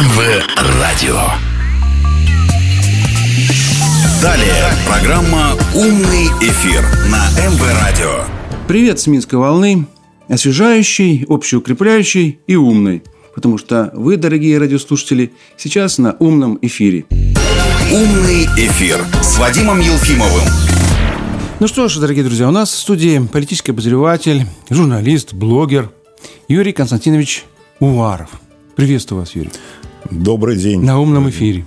МВ Радио. Далее программа «Умный эфир» на МВ Радио. Привет с Минской волны. Освежающий, общеукрепляющий и умный. Потому что вы, дорогие радиослушатели, сейчас на умном эфире. «Умный эфир» с Вадимом Елфимовым. Ну что ж, дорогие друзья, у нас в студии политический обозреватель, журналист, блогер Юрий Константинович Уваров. Приветствую вас, Юрий. Добрый день. На умном эфире.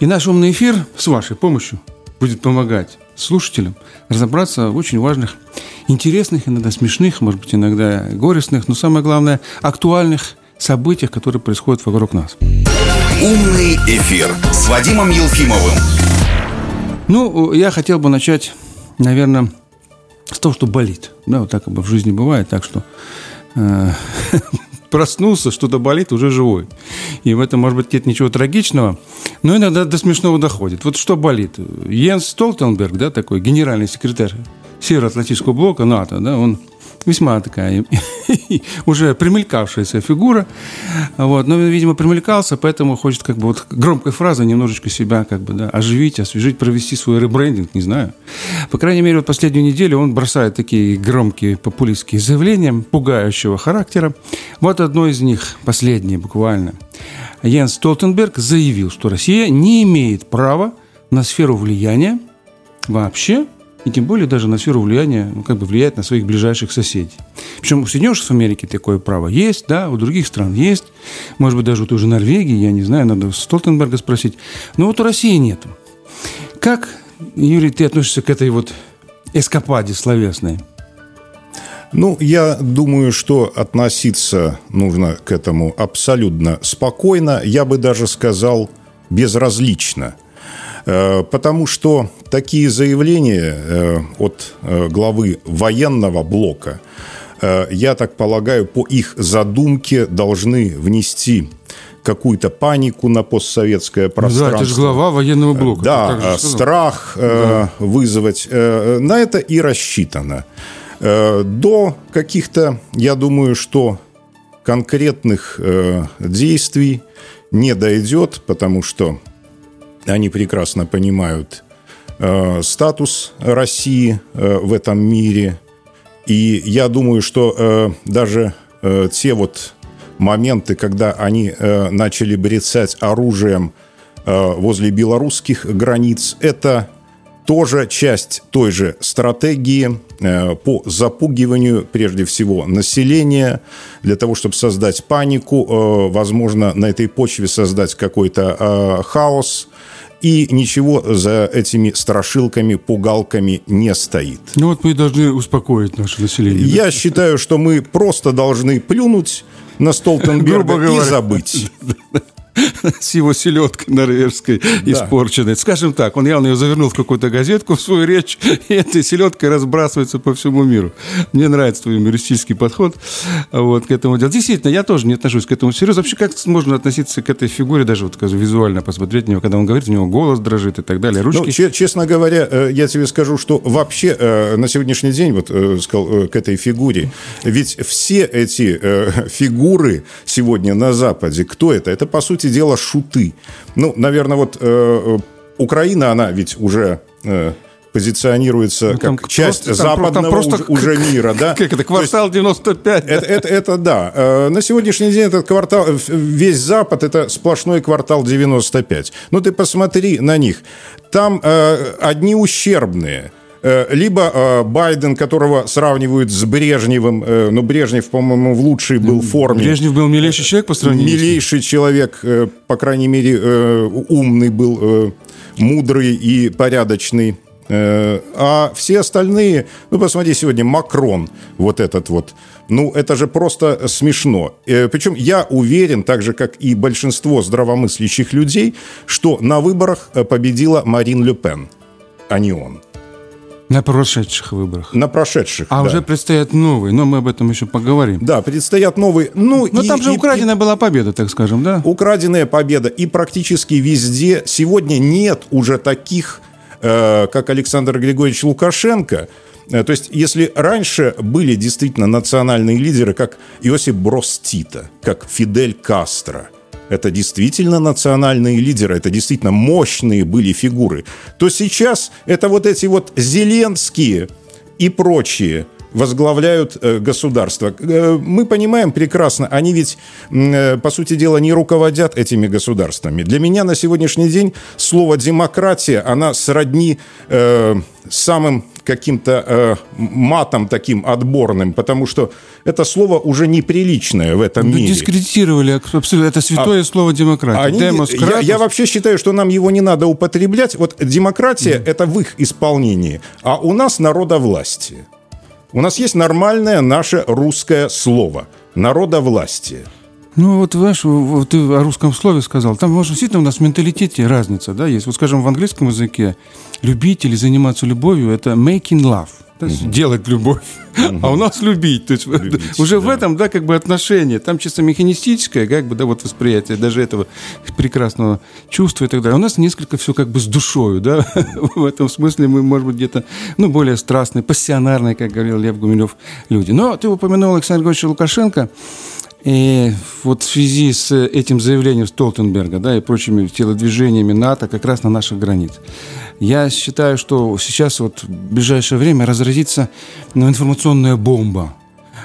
И наш умный эфир с вашей помощью будет помогать слушателям разобраться в очень важных, интересных, иногда смешных, может быть, иногда горестных, но самое главное, актуальных событиях, которые происходят вокруг нас. «Умный эфир» с Вадимом Елфимовым. Ну, я хотел бы начать наверное, с того, что болит. Да, вот так как бы в жизни бывает, так что э, проснулся, что-то болит, уже живой. И в этом, может быть, нет ничего трагичного, но иногда до смешного доходит. Вот что болит? Йенс Столтенберг, да, такой генеральный секретарь Североатлантического блока НАТО, да, он весьма такая уже примелькавшаяся фигура. Вот. Но, видимо, примелькался, поэтому хочет как бы вот громкой фразой немножечко себя как бы, да, оживить, освежить, провести свой ребрендинг, не знаю. По крайней мере, вот последнюю неделю он бросает такие громкие популистские заявления пугающего характера. Вот одно из них, последнее буквально. Йенс Столтенберг заявил, что Россия не имеет права на сферу влияния вообще и тем более даже на сферу влияния, ну, как бы влияет на своих ближайших соседей. Причем у Соединенных Штатов Америки такое право есть, да, у других стран есть, может быть, даже у той же Норвегии, я не знаю, надо Столтенберга спросить, но вот у России нету. Как, Юрий, ты относишься к этой вот эскападе словесной? Ну, я думаю, что относиться нужно к этому абсолютно спокойно, я бы даже сказал безразлично – потому что такие заявления э, от э, главы военного блока, я так полагаю, по их задумке должны внести какую-то панику на постсоветское пространство. Да, это же глава военного блока. Да, страх да. вызвать. На это и рассчитано. До каких-то, я думаю, что конкретных действий не дойдет, потому что они прекрасно понимают э, статус России э, в этом мире. И я думаю, что э, даже э, те вот моменты, когда они э, начали брецать оружием э, возле белорусских границ, это тоже часть той же стратегии э, по запугиванию, прежде всего, населения, для того, чтобы создать панику, э, возможно, на этой почве создать какой-то э, хаос, и ничего за этими страшилками, пугалками не стоит. Ну вот мы должны успокоить наше население. Я да? считаю, что мы просто должны плюнуть на Столтенберга и забыть. с его селедкой норвежской да. испорченной. Скажем так, он явно ее завернул в какую-то газетку в свою речь, и этой селедкой разбрасывается по всему миру. Мне нравится твой юмористический подход вот, к этому делу. Действительно, я тоже не отношусь к этому серьезно. Вообще, как можно относиться к этой фигуре, даже вот скажу, визуально посмотреть на него, когда он говорит, у него голос дрожит и так далее, ручки... Ну, честно говоря, э, я тебе скажу, что вообще э, на сегодняшний день, вот э, сказал, к этой фигуре, ведь все эти фигуры сегодня на Западе, кто это? Это, по сути дела, шуты. Ну, наверное, вот э, Украина, она ведь уже... Э, позиционируется ну, как просто, часть там, западного там просто, уже, уже мира, да? Как это, квартал есть, 95? Это, это, это да. Э, на сегодняшний день этот квартал, весь Запад, это сплошной квартал 95. Ну, ты посмотри на них. Там э, одни ущербные – Э, либо э, Байден, которого сравнивают с Брежневым, э, но Брежнев, по-моему, в лучшей был форме. Брежнев был милейший человек по сравнению Милейший человек, по крайней мере, умный был, мудрый и порядочный. А все остальные, ну, посмотри, сегодня Макрон, вот этот вот, ну, это же просто смешно. Причем я уверен, так же, как и большинство здравомыслящих людей, что на выборах победила Марин Ле Пен, а не он. На прошедших выборах. На прошедших. А да. уже предстоят новые, но мы об этом еще поговорим. Да, предстоят новые. Ну, но и, там же и, украденная и, была победа, так скажем, да? Украденная победа. И практически везде сегодня нет уже таких, э, как Александр Григорьевич Лукашенко. Э, то есть, если раньше были действительно национальные лидеры, как Иосип Брос Тита, как Фидель Кастро, это действительно национальные лидеры, это действительно мощные были фигуры, то сейчас это вот эти вот Зеленские и прочие – возглавляют э, государство. Э, мы понимаем прекрасно, они ведь, э, по сути дела, не руководят этими государствами. Для меня на сегодняшний день слово «демократия», она сродни э, самым каким-то э, матом таким отборным, потому что это слово уже неприличное в этом ну, мире. Дискредитировали абсолютно. Это святое а, слово демократия. Они, я, я вообще считаю, что нам его не надо употреблять. Вот демократия mm. это в их исполнении, а у нас народовластие. У нас есть нормальное наше русское слово – народовластие. Ну, вот, знаешь, вот ты о русском слове сказал. Там, может, действительно у нас в менталитете разница, да, есть. Вот, скажем, в английском языке любить или заниматься любовью – это making love – то есть угу. делать любовь, угу. а у нас любить. То есть любить, уже да. в этом, да, как бы отношение. Там чисто механистическое, как бы, да, вот восприятие даже этого прекрасного чувства и так далее. У нас несколько все как бы с душою, да. в этом смысле мы, может быть, где-то, ну, более страстные, пассионарные, как говорил Лев Гумилев, люди. Но ты упомянул Александра Григорьевича Лукашенко. И вот в связи с этим заявлением Столтенберга да, и прочими телодвижениями НАТО как раз на наших границах. Я считаю, что сейчас вот в ближайшее время разразится ну, информационная бомба.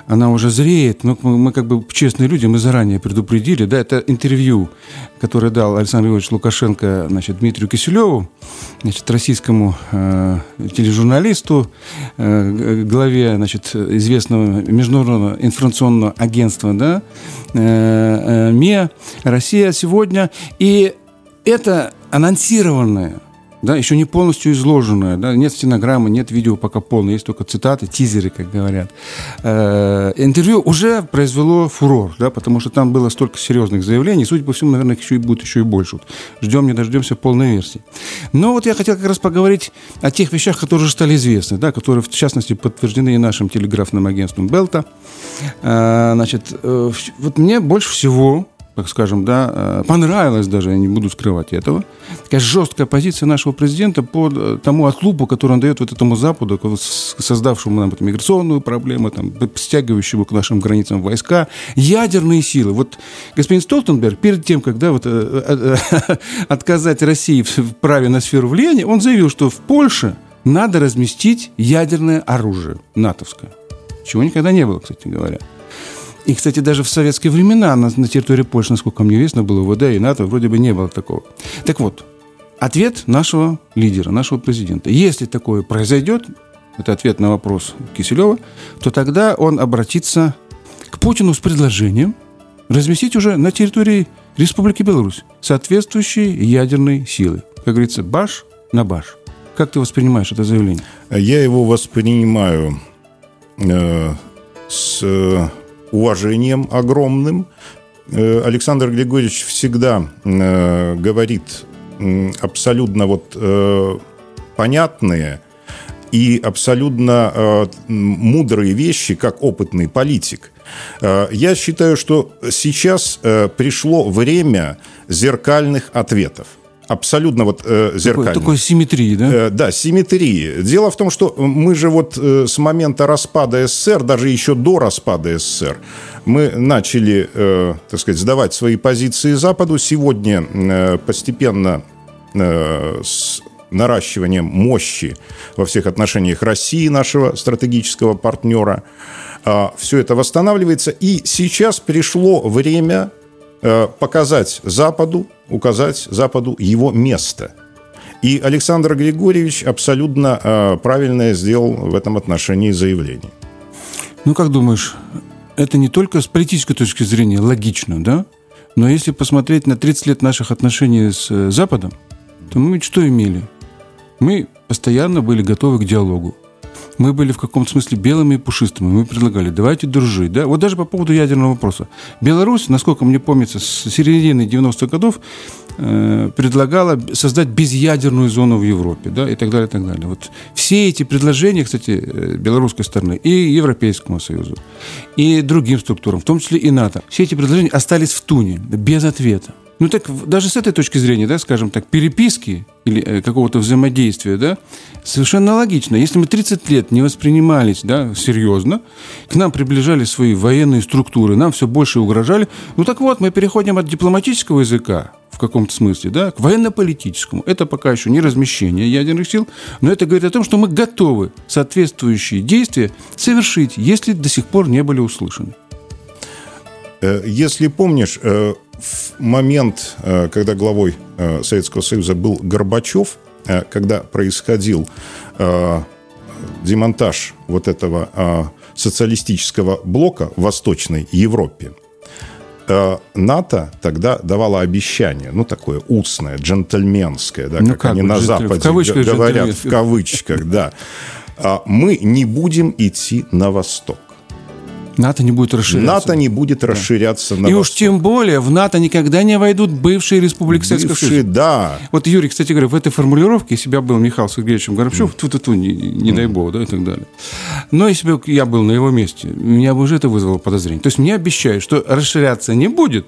Она уже зреет, но мы, мы как бы честные люди, мы заранее предупредили. Да, это интервью, которое дал Александр Иванович Лукашенко значит, Дмитрию Киселеву, значит, российскому э, тележурналисту, э, главе значит, известного международного информационного агентства да, э, э, МИА «Россия сегодня». И это анонсированное да, еще не полностью изложенное, да, нет стенограммы, нет видео пока полное, есть только цитаты, тизеры, как говорят. Э, интервью уже произвело фурор, да, потому что там было столько серьезных заявлений, судя по всему, наверное, еще и будет еще и больше. Вот ждем, не дождемся полной версии. Но вот я хотел как раз поговорить о тех вещах, которые уже стали известны, да, которые, в частности, подтверждены и нашим телеграфным агентством Белта. Э, значит, э, вот мне больше всего так скажем, да, э, понравилось даже, я не буду скрывать этого, такая жесткая позиция нашего президента по э, тому отлупу, который он дает вот этому Западу, создавшему нам эту миграционную проблему, там, стягивающему к нашим границам войска, ядерные силы. Вот господин Столтенберг, перед тем, когда вот, э, отказать России в праве на сферу влияния, он заявил, что в Польше надо разместить ядерное оружие натовское. Чего никогда не было, кстати говоря. И, кстати, даже в советские времена на, на территории Польши, насколько мне известно, было ВД и НАТО, вроде бы не было такого. Так вот, ответ нашего лидера, нашего президента. Если такое произойдет, это ответ на вопрос Киселева, то тогда он обратится к Путину с предложением разместить уже на территории Республики Беларусь соответствующие ядерные силы. Как говорится, баш на баш. Как ты воспринимаешь это заявление? Я его воспринимаю э, с уважением огромным. Э, Александр Григорьевич всегда э, говорит абсолютно вот э, понятные и абсолютно мудрые вещи, как опытный политик. Я считаю, что сейчас пришло время зеркальных ответов – абсолютно вот э, зеркально. Такой, такой симметрии, да? Э, да, симметрии. Дело в том, что мы же вот э, с момента распада СССР, даже еще до распада СССР, мы начали, э, так сказать, сдавать свои позиции Западу. Сегодня э, постепенно э, с наращиванием мощи во всех отношениях России, нашего стратегического партнера, э, все это восстанавливается. И сейчас пришло время показать Западу, указать Западу его место. И Александр Григорьевич абсолютно э, правильное сделал в этом отношении заявление. Ну, как думаешь, это не только с политической точки зрения логично, да? Но если посмотреть на 30 лет наших отношений с э, Западом, то мы ведь что имели? Мы постоянно были готовы к диалогу мы были в каком-то смысле белыми и пушистыми. Мы предлагали, давайте дружить. Да? Вот даже по поводу ядерного вопроса. Беларусь, насколько мне помнится, с середины 90-х годов э, предлагала создать безъядерную зону в Европе, да, и так далее, и так далее. Вот все эти предложения, кстати, э, белорусской стороны и Европейскому Союзу, и другим структурам, в том числе и НАТО, все эти предложения остались в туне, без ответа. Ну так даже с этой точки зрения, да, скажем так, переписки или э, какого-то взаимодействия, да, совершенно логично. Если мы 30 лет не воспринимались, да, серьезно, к нам приближали свои военные структуры, нам все больше угрожали, ну так вот, мы переходим от дипломатического языка в каком-то смысле, да, к военно-политическому. Это пока еще не размещение ядерных сил, но это говорит о том, что мы готовы соответствующие действия совершить, если до сих пор не были услышаны. Э, если помнишь, э, в момент, э, когда главой Советского Союза был Горбачев, когда происходил демонтаж вот этого социалистического блока в Восточной Европе, НАТО тогда давало обещание, ну, такое устное, джентльменское, да, ну, как, как они на Западе в кавычках говорят, в кавычках, да. «А мы не будем идти на восток. НАТО не будет расширяться. НАТО не будет да. расширяться на И восток. уж тем более в НАТО никогда не войдут бывшие республики Советского Союза. да. Вот, Юрий, кстати говоря, в этой формулировке, если бы я был Михаилом Сергеевичем Горбачев, mm. ту-ту-ту, не, не mm. дай бог, да, и так далее. Но если бы я был на его месте, меня бы уже это вызвало подозрение. То есть мне обещают, что расширяться не будет,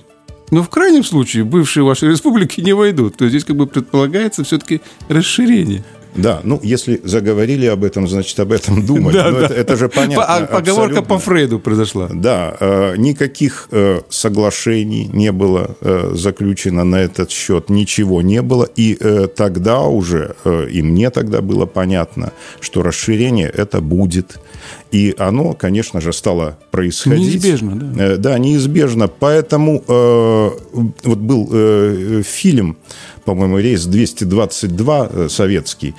но в крайнем случае бывшие ваши республики не войдут. То есть здесь как бы предполагается все-таки расширение. Да, ну, если заговорили об этом, значит, об этом думали. Да, ну, да. Это, это же понятно. А поговорка по Фрейду произошла. Да, э, никаких э, соглашений не было э, заключено на этот счет, ничего не было. И тогда уже, и мне тогда было понятно, что расширение это будет. И оно, конечно же, стало происходить. Неизбежно, да. Да, неизбежно. Поэтому вот был фильм по-моему, рейс 222 э, советский,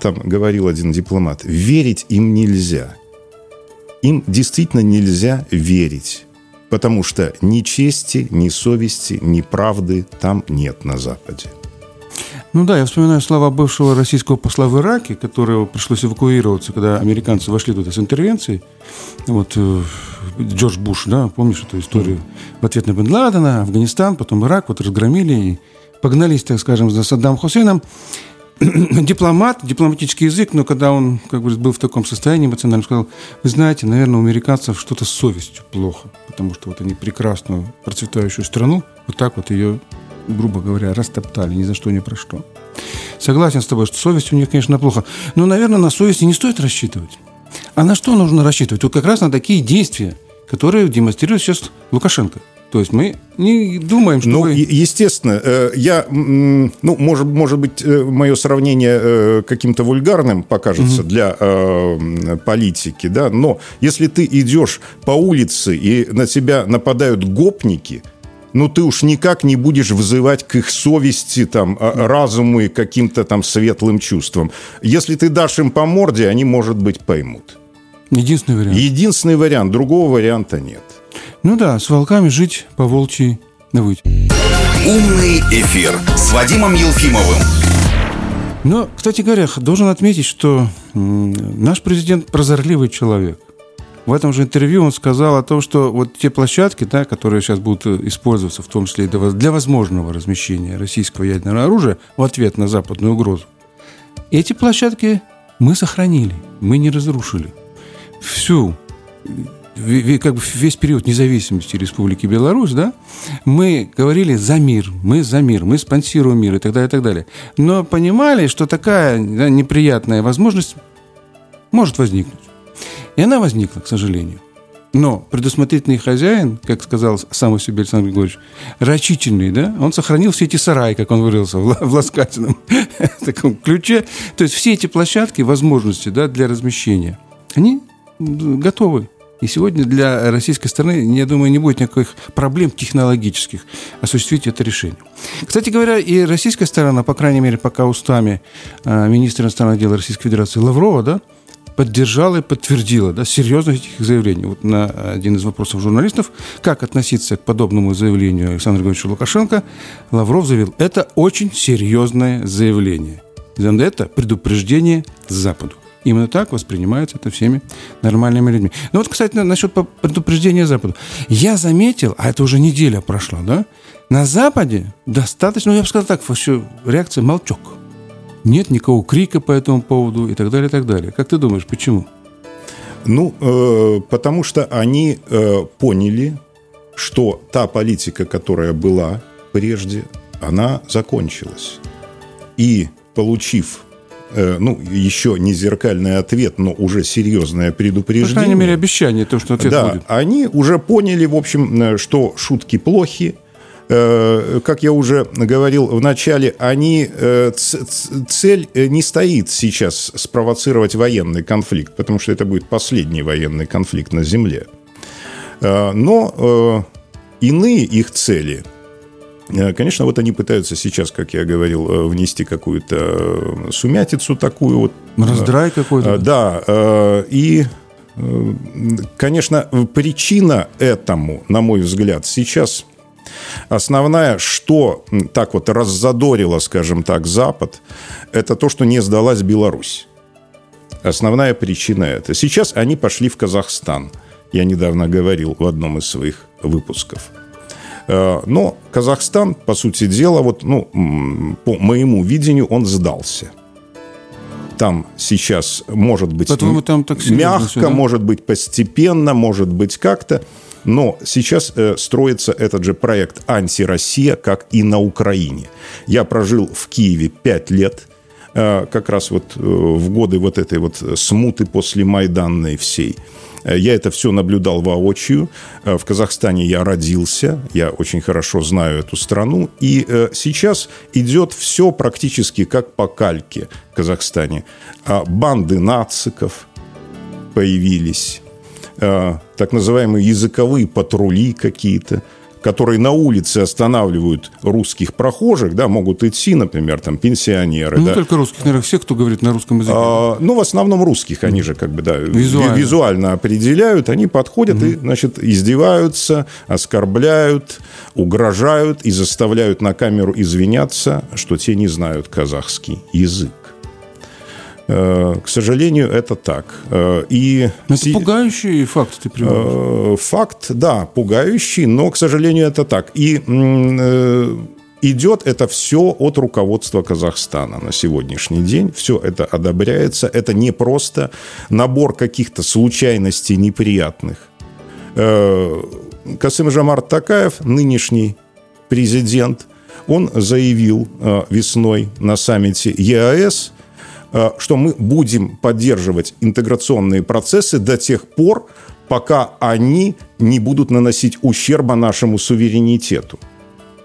там говорил один дипломат, верить им нельзя. Им действительно нельзя верить. Потому что ни чести, ни совести, ни правды там нет на Западе. Ну да, я вспоминаю слова бывшего российского посла в Ираке, которого пришлось эвакуироваться, когда американцы вошли туда с интервенцией. Вот э, Джордж Буш, да, помнишь эту историю? В ответ на Бен Ладена, Афганистан, потом Ирак, вот разгромили, и погнались, так скажем, за Саддам Хусейном. Дипломат, дипломатический язык, но когда он, как бы, был в таком состоянии эмоциональном, сказал, вы знаете, наверное, у американцев что-то с совестью плохо, потому что вот они прекрасную процветающую страну, вот так вот ее, грубо говоря, растоптали ни за что, ни про что. Согласен с тобой, что совесть у них, конечно, плохо. Но, наверное, на совести не стоит рассчитывать. А на что нужно рассчитывать? Вот как раз на такие действия, которые демонстрирует сейчас Лукашенко. То есть мы не думаем, что Ну, вы... естественно, э, я, ну, может, может быть, э, мое сравнение э, каким-то вульгарным покажется угу. для э, политики, да, но если ты идешь по улице и на тебя нападают гопники, ну, ты уж никак не будешь вызывать к их совести, там, а, разуму и каким-то там светлым чувствам. Если ты дашь им по морде, они, может быть, поймут. Единственный вариант. Единственный вариант. Другого варианта нет. Ну да, с волками жить по волчьи выть. Умный эфир с Вадимом Елфимовым. Но, кстати говоря, должен отметить, что наш президент прозорливый человек. В этом же интервью он сказал о том, что вот те площадки, да, которые сейчас будут использоваться, в том числе и для возможного размещения российского ядерного оружия в ответ на западную угрозу, эти площадки мы сохранили, мы не разрушили. Всю как бы весь период независимости Республики Беларусь, да, мы говорили за мир, мы за мир, мы спонсируем мир и так далее, и так далее. Но понимали, что такая да, неприятная возможность может возникнуть. И она возникла, к сожалению. Но предусмотрительный хозяин, как сказал сам о себе Александр Григорьевич, рачительный, да, он сохранил все эти сараи, как он выразился, в ласкательном таком ключе. То есть все эти площадки, возможности да, для размещения, они готовы. И сегодня для российской стороны, я думаю, не будет никаких проблем технологических осуществить это решение. Кстати говоря, и российская сторона, по крайней мере, пока устами а, министра иностранных дел Российской Федерации Лаврова, да, поддержала и подтвердила да, серьезность этих заявлений. Вот на один из вопросов журналистов, как относиться к подобному заявлению Александра Григорьевича Лукашенко, Лавров заявил, это очень серьезное заявление. Это предупреждение Западу. Именно так воспринимается это всеми нормальными людьми. Ну вот, кстати, насчет предупреждения Западу. Я заметил, а это уже неделя прошла, да? На Западе достаточно, ну я бы сказал так, вообще реакция молчок. Нет никакого крика по этому поводу и так далее, и так далее. Как ты думаешь, почему? Ну, э, потому что они э, поняли, что та политика, которая была прежде, она закончилась. И получив э, ну, еще не зеркальный ответ, но уже серьезное предупреждение. По крайней мере, обещание, то, что ответ да, будет. они уже поняли, в общем, э, что шутки плохи, как я уже говорил в начале, они, э, цель э, не стоит сейчас спровоцировать военный конфликт, потому что это будет последний военный конфликт на Земле. Но иные их цели Конечно, вот они пытаются сейчас, как я говорил, внести какую-то сумятицу такую вот. Раздрай какой-то. Да. И, конечно, причина этому, на мой взгляд, сейчас Основная, что так вот раззадорило, скажем так, Запад, это то, что не сдалась Беларусь. Основная причина это. Сейчас они пошли в Казахстан. Я недавно говорил в одном из своих выпусков. Э, но Казахстан, по сути дела, вот, ну, по моему видению, он сдался. Там сейчас может быть там так мягко, все, да? может быть постепенно, может быть как-то. Но сейчас э, строится этот же проект «Анти-Россия», как и на Украине. Я прожил в Киеве пять лет, э, как раз вот э, в годы вот этой вот смуты после Майданной всей. Э, я это все наблюдал воочию. Э, в Казахстане я родился, я очень хорошо знаю эту страну. И э, сейчас идет все практически как по кальке в Казахстане. А банды нациков появились Э, так называемые языковые патрули какие-то, которые на улице останавливают русских прохожих, да, могут идти, например, там, пенсионеры. Ну, да. не только русских, наверное, все, кто говорит на русском языке. А, ну, в основном русских, они же как бы, да, визуально, визуально определяют, они подходят угу. и, значит, издеваются, оскорбляют, угрожают и заставляют на камеру извиняться, что те не знают казахский язык. Э, к сожалению, это так. Э, и это си... пугающий факт ты приводишь. Э, факт, да, пугающий, но, к сожалению, это так. И идет это все от руководства Казахстана на сегодняшний день. Все это одобряется. Это не просто набор каких-то случайностей неприятных. Касым Жамар Такаев, нынешний президент, он заявил весной на саммите ЕАЭС, что мы будем поддерживать интеграционные процессы до тех пор, пока они не будут наносить ущерба нашему суверенитету.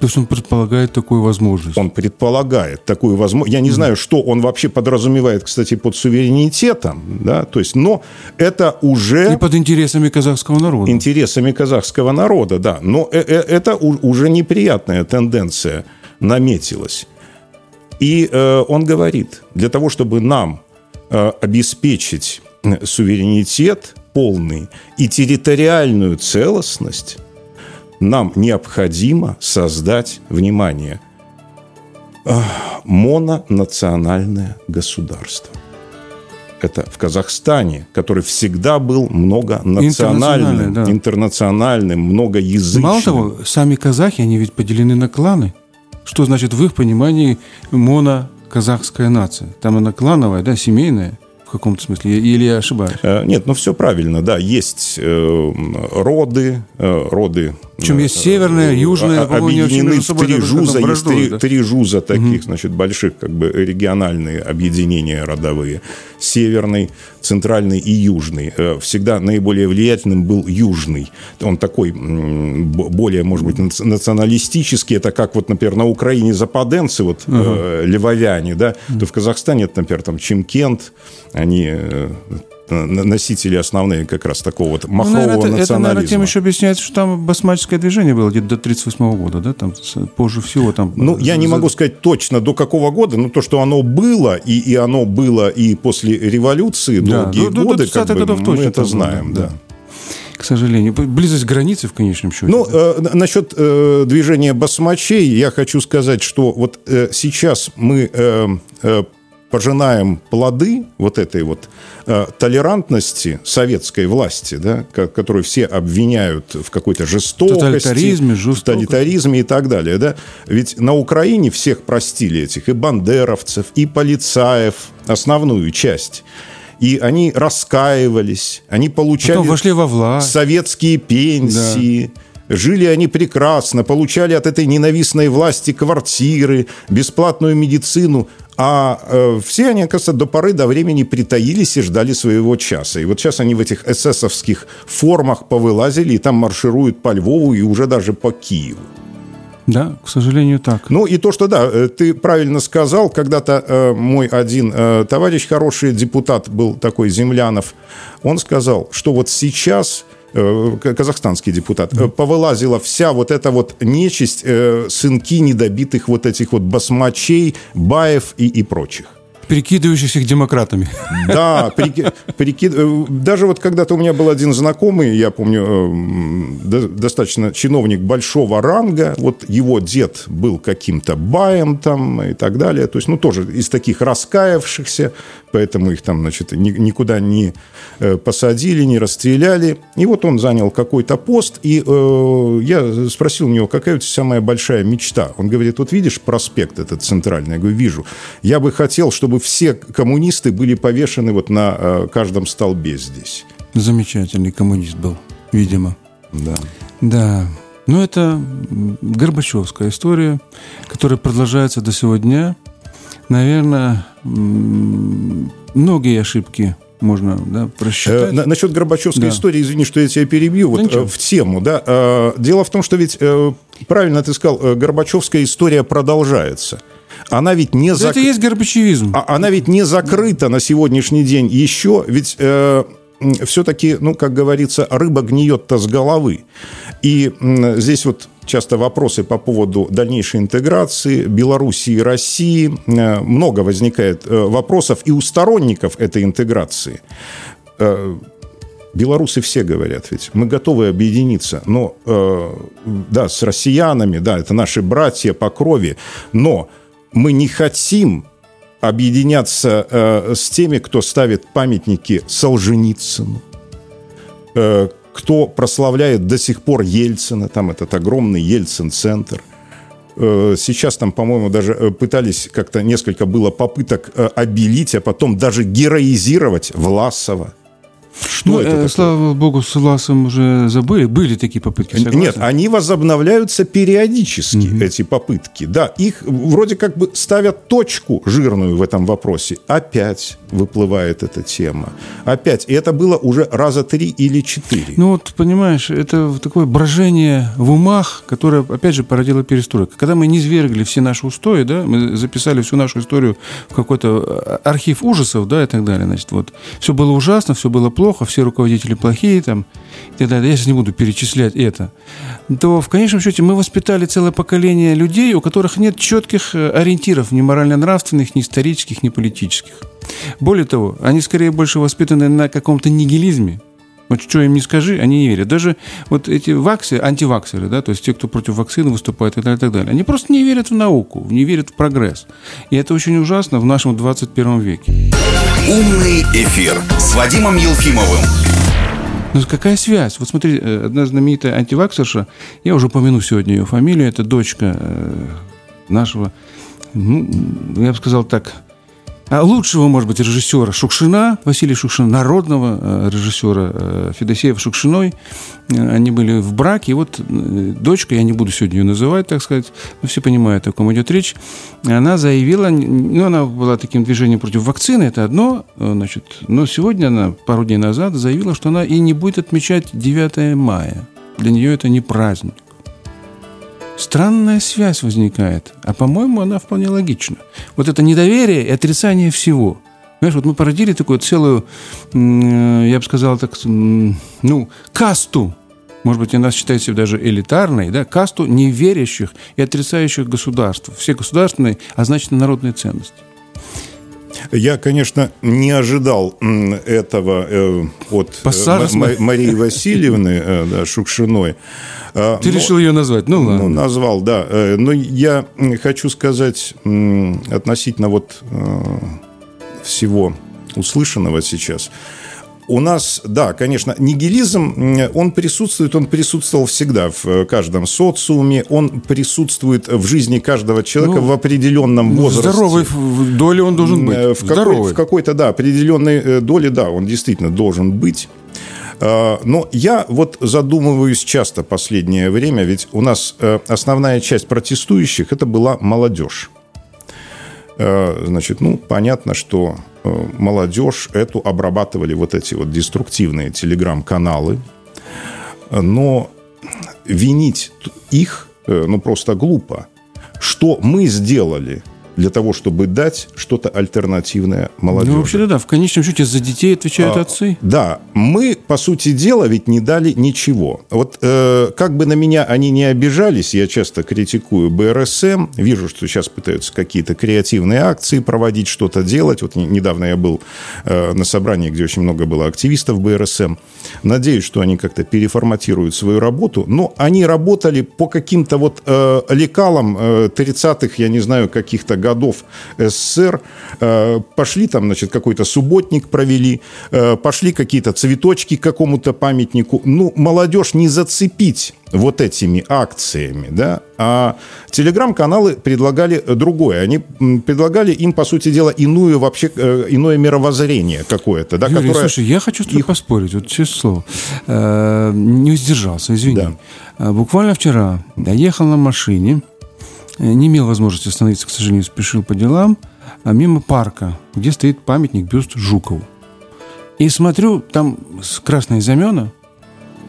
То есть он предполагает такую возможность? Он предполагает такую возможность. Я не mm-hmm. знаю, что он вообще подразумевает, кстати, под суверенитетом, да, то есть, но это уже... И под интересами казахского народа. Интересами казахского народа, да. Но э, э, это уже неприятная тенденция наметилась. И э, он говорит, для того, чтобы нам э, обеспечить э, суверенитет полный и территориальную целостность, нам необходимо создать, внимание, э, мононациональное государство. Это в Казахстане, который всегда был многонациональным, да. интернациональным, многоязычным. Мало того, сами казахи, они ведь поделены на кланы. Что значит в их понимании моно-казахская нация? Там она клановая, да, семейная в каком-то смысле, или я ошибаюсь? Э, нет, ну все правильно, да, есть э, роды, э, роды причем есть северная, южная, объединены в три жуза, есть три, да? три жуза таких, угу. значит, больших как бы региональные объединения родовые. Северный, центральный и южный. Э, всегда наиболее влиятельным был южный. Он такой более, может быть, националистический. Это как вот, например, на Украине западенцы, вот угу. э, левовяне, да, то в Казахстане это, например, там Чимкент, они э, носители основные как раз такого вот ну, махрового ну, наверное, национализма. Это, наверное, тем еще объясняется, что там басмаческое движение было где-то до 1938 года, да? Там позже всего там... Ну, я не могу сказать точно до какого года, но то, что оно было, и, и оно было и после революции да, долгие до, годы, до как бы, годов точно мы это знаем, да. да к сожалению. Близость границы в конечном счете. Ну, э, насчет э, движения басмачей я хочу сказать, что вот э, сейчас мы э, э, пожинаем плоды вот этой вот э, толерантности советской власти, да, которую все обвиняют в какой-то жестокости, тоталитаризме, жестокости. тоталитаризме и так далее. Да? Ведь на Украине всех простили этих, и бандеровцев, и полицаев, основную часть и они раскаивались, они получали вошли во власть. советские пенсии, жили они прекрасно, получали от этой ненавистной власти квартиры, бесплатную медицину, а э, все они, оказывается, до поры до времени притаились и ждали своего часа. И вот сейчас они в этих эсэсовских формах повылазили и там маршируют по Львову и уже даже по Киеву. Да, к сожалению, так. Ну и то, что да, э, ты правильно сказал, когда-то э, мой один э, товарищ, хороший депутат был такой, Землянов, он сказал, что вот сейчас казахстанский депутат, э, повылазила вся вот эта вот нечисть, э, сынки недобитых вот этих вот басмачей, баев и, и прочих. Прикидывающихся демократами. Да, прики, прикид... Э, даже вот когда-то у меня был один знакомый, я помню, э, достаточно чиновник большого ранга, вот его дед был каким-то баем там и так далее, то есть, ну, тоже из таких раскаявшихся, поэтому их там, значит, никуда не э, посадили, не расстреляли. И вот он занял какой-то пост, и э, я спросил у него, какая у тебя самая большая мечта? Он говорит, вот видишь проспект этот центральный? Я говорю, вижу. Я бы хотел, чтобы все коммунисты были повешены вот на э, каждом столбе здесь. Замечательный коммунист был, видимо. Да. Да. Ну, это Горбачевская история, которая продолжается до сегодня. Наверное, многие ошибки можно да, просчитать. Э, насчет Горбачевской да. истории, извини, что я тебя перебью, вот да в тему. Да, э, дело в том, что ведь, э, правильно ты сказал, э, Горбачевская история продолжается. Она ведь не... зак... Это есть горбачевизм. А, она ведь не закрыта на сегодняшний день еще, ведь... Э, все-таки, ну, как говорится, рыба гниет-то с головы. И здесь вот часто вопросы по поводу дальнейшей интеграции Белоруссии и России. Э, много возникает э, вопросов и у сторонников этой интеграции. Э, белорусы все говорят, ведь мы готовы объединиться, но да, с россиянами, да, это наши братья по крови, но мы не хотим объединяться э, с теми, кто ставит памятники Солженицыну, э, кто прославляет до сих пор Ельцина, там этот огромный Ельцин-центр. Э, сейчас там, по-моему, даже э, пытались как-то несколько было попыток э, обелить, а потом даже героизировать Власова – что ну, это э, Слава богу, с Ласом уже забыли. Были такие попытки, согласен? Нет, они возобновляются периодически, угу. эти попытки. Да, их вроде как бы ставят точку жирную в этом вопросе. Опять выплывает эта тема. Опять. И это было уже раза три или четыре. Ну вот, понимаешь, это такое брожение в умах, которое, опять же, породило перестройку. Когда мы не свергли все наши устои, да, мы записали всю нашу историю в какой-то э, архив ужасов, да, и так далее. Значит, вот все было ужасно, все было плохо, все руководители плохие, там, и так далее. Я сейчас не буду перечислять это. То в конечном счете мы воспитали целое поколение людей, у которых нет четких э, ориентиров ни морально-нравственных, ни исторических, ни политических. Более того, они скорее больше воспитаны на каком-то нигилизме. Вот что им не скажи, они не верят. Даже вот эти ваксы, антиваксеры, да, то есть те, кто против вакцины выступает и так далее, и так далее, они просто не верят в науку, не верят в прогресс. И это очень ужасно в нашем 21 веке. Умный эфир с Вадимом Елфимовым. Ну, какая связь? Вот смотри, э, одна знаменитая антиваксерша, я уже помяну сегодня ее фамилию, это дочка э, нашего, ну, я бы сказал так, лучшего, может быть, режиссера Шукшина, Василия Шукшина, народного э, режиссера э, Федосеева Шукшиной. Э, они были в браке. И вот дочка, я не буду сегодня ее называть, так сказать, но все понимают, о ком идет речь, она заявила, ну, она была таким движением против вакцины, это одно, значит, но сегодня она, пару дней назад, заявила, что она и не будет отмечать 9 мая. Для нее это не праздник странная связь возникает. А, по-моему, она вполне логична. Вот это недоверие и отрицание всего. Понимаешь, вот мы породили такую целую, я бы сказал так, ну, касту может быть, она считает себя даже элитарной, да, касту неверящих и отрицающих государств. Все государственные, а значит, народные ценности. Я, конечно, не ожидал этого э, от э, Марии Васильевны э, да, Шукшиной. А, Ты но, решил ее назвать? Ну, ладно. Ну, назвал, да. Но я хочу сказать относительно вот всего услышанного сейчас – у нас, да, конечно, нигилизм, он присутствует, он присутствовал всегда в э, каждом социуме, он присутствует в жизни каждого человека ну, в определенном возрасте. Здоровой доле он должен быть. В, какой, в какой-то, да, определенной доле, да, он действительно должен быть. Э, но я вот задумываюсь часто последнее время, ведь у нас э, основная часть протестующих это была молодежь. Э, значит, ну, понятно, что молодежь эту обрабатывали вот эти вот деструктивные телеграм-каналы, но винить их, ну, просто глупо. Что мы сделали – для того, чтобы дать что-то альтернативное молодежи. Ну, вообще да, в конечном счете за детей отвечают а, отцы. Да, мы, по сути дела, ведь не дали ничего. Вот э, как бы на меня они не обижались, я часто критикую БРСМ, вижу, что сейчас пытаются какие-то креативные акции проводить, что-то делать. Вот недавно я был э, на собрании, где очень много было активистов БРСМ. Надеюсь, что они как-то переформатируют свою работу, но они работали по каким-то вот э, лекалам э, 30-х, я не знаю, каких-то годов СССР. Э, пошли там, значит, какой-то субботник провели, э, пошли какие-то цветочки к какому-то памятнику. Ну, молодежь не зацепить вот этими акциями, да, а телеграм-каналы предлагали другое. Они предлагали им, по сути дела, иную вообще, э, иное мировоззрение какое-то, да, Юрий, которое... слушай, я хочу с тобой их... поспорить, вот честное слово. Не сдержался, извини. Да. Буквально вчера я ехал на машине, не имел возможности остановиться, к сожалению, спешил по делам, а мимо парка, где стоит памятник бюст Жукову. И смотрю, там красные знамена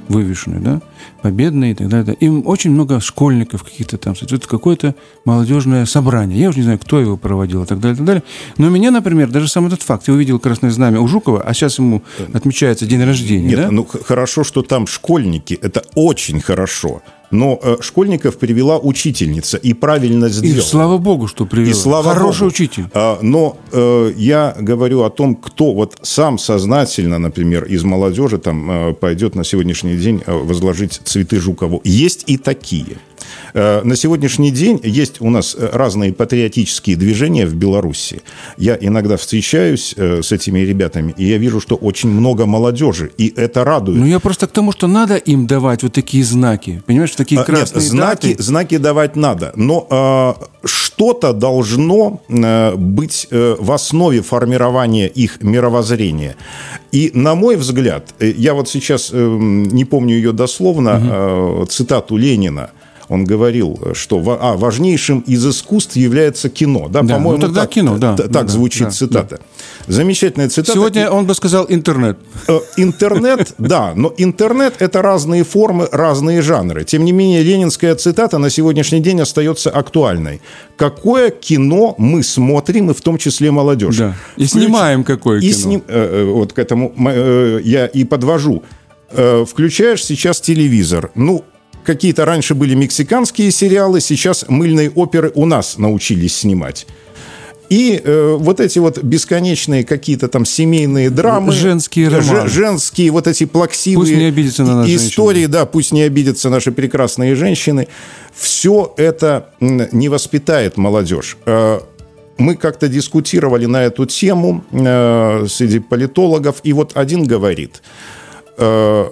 вывешенные, да, победные и так далее. И очень много школьников каких-то там. Это какое-то молодежное собрание. Я уже не знаю, кто его проводил и так далее, и так далее. Но меня, например, даже сам этот факт. Я увидел красное знамя у Жукова, а сейчас ему отмечается день рождения. Нет, да? ну хорошо, что там школьники. Это очень хорошо но э, школьников привела учительница и правильно сделала. И слава богу, что привела. И слава Хороший богу. учитель. А, но э, я говорю о том, кто вот сам сознательно, например, из молодежи там э, пойдет на сегодняшний день возложить цветы Жукову. Есть и такие. Э, на сегодняшний день есть у нас э, разные патриотические движения в Беларуси. Я иногда встречаюсь э, с этими ребятами, и я вижу, что очень много молодежи, и это радует. Ну, я просто к тому, что надо им давать вот такие знаки. Понимаешь, такие а, красные Нет, знаки, даты. знаки давать надо, но э, что-то должно э, быть э, в основе формирования их мировоззрения. И, на мой взгляд, я вот сейчас э, не помню ее дословно, угу. э, цитату Ленина – он говорил, что а, важнейшим из искусств является кино. Да, да по-моему, ну, тогда так, кино, да. Так да, звучит да, цитата. Да. Замечательная цитата. Сегодня он бы сказал интернет. Э, интернет, да, но интернет – это разные формы, разные жанры. Тем не менее, ленинская цитата на сегодняшний день остается актуальной. Какое кино мы смотрим, и в том числе молодежь? Да. И снимаем какое и кино. Сним... Э, э, вот к этому я и подвожу. Включаешь сейчас телевизор. Ну, какие-то раньше были мексиканские сериалы, сейчас мыльные оперы у нас научились снимать. И э, вот эти вот бесконечные какие-то там семейные драмы. Женские романы. женские вот эти плаксивые пусть не обидятся на нас истории. Женщины. Да, пусть не обидятся наши прекрасные женщины. Все это не воспитает молодежь. Э, мы как-то дискутировали на эту тему э, среди политологов, и вот один говорит, э,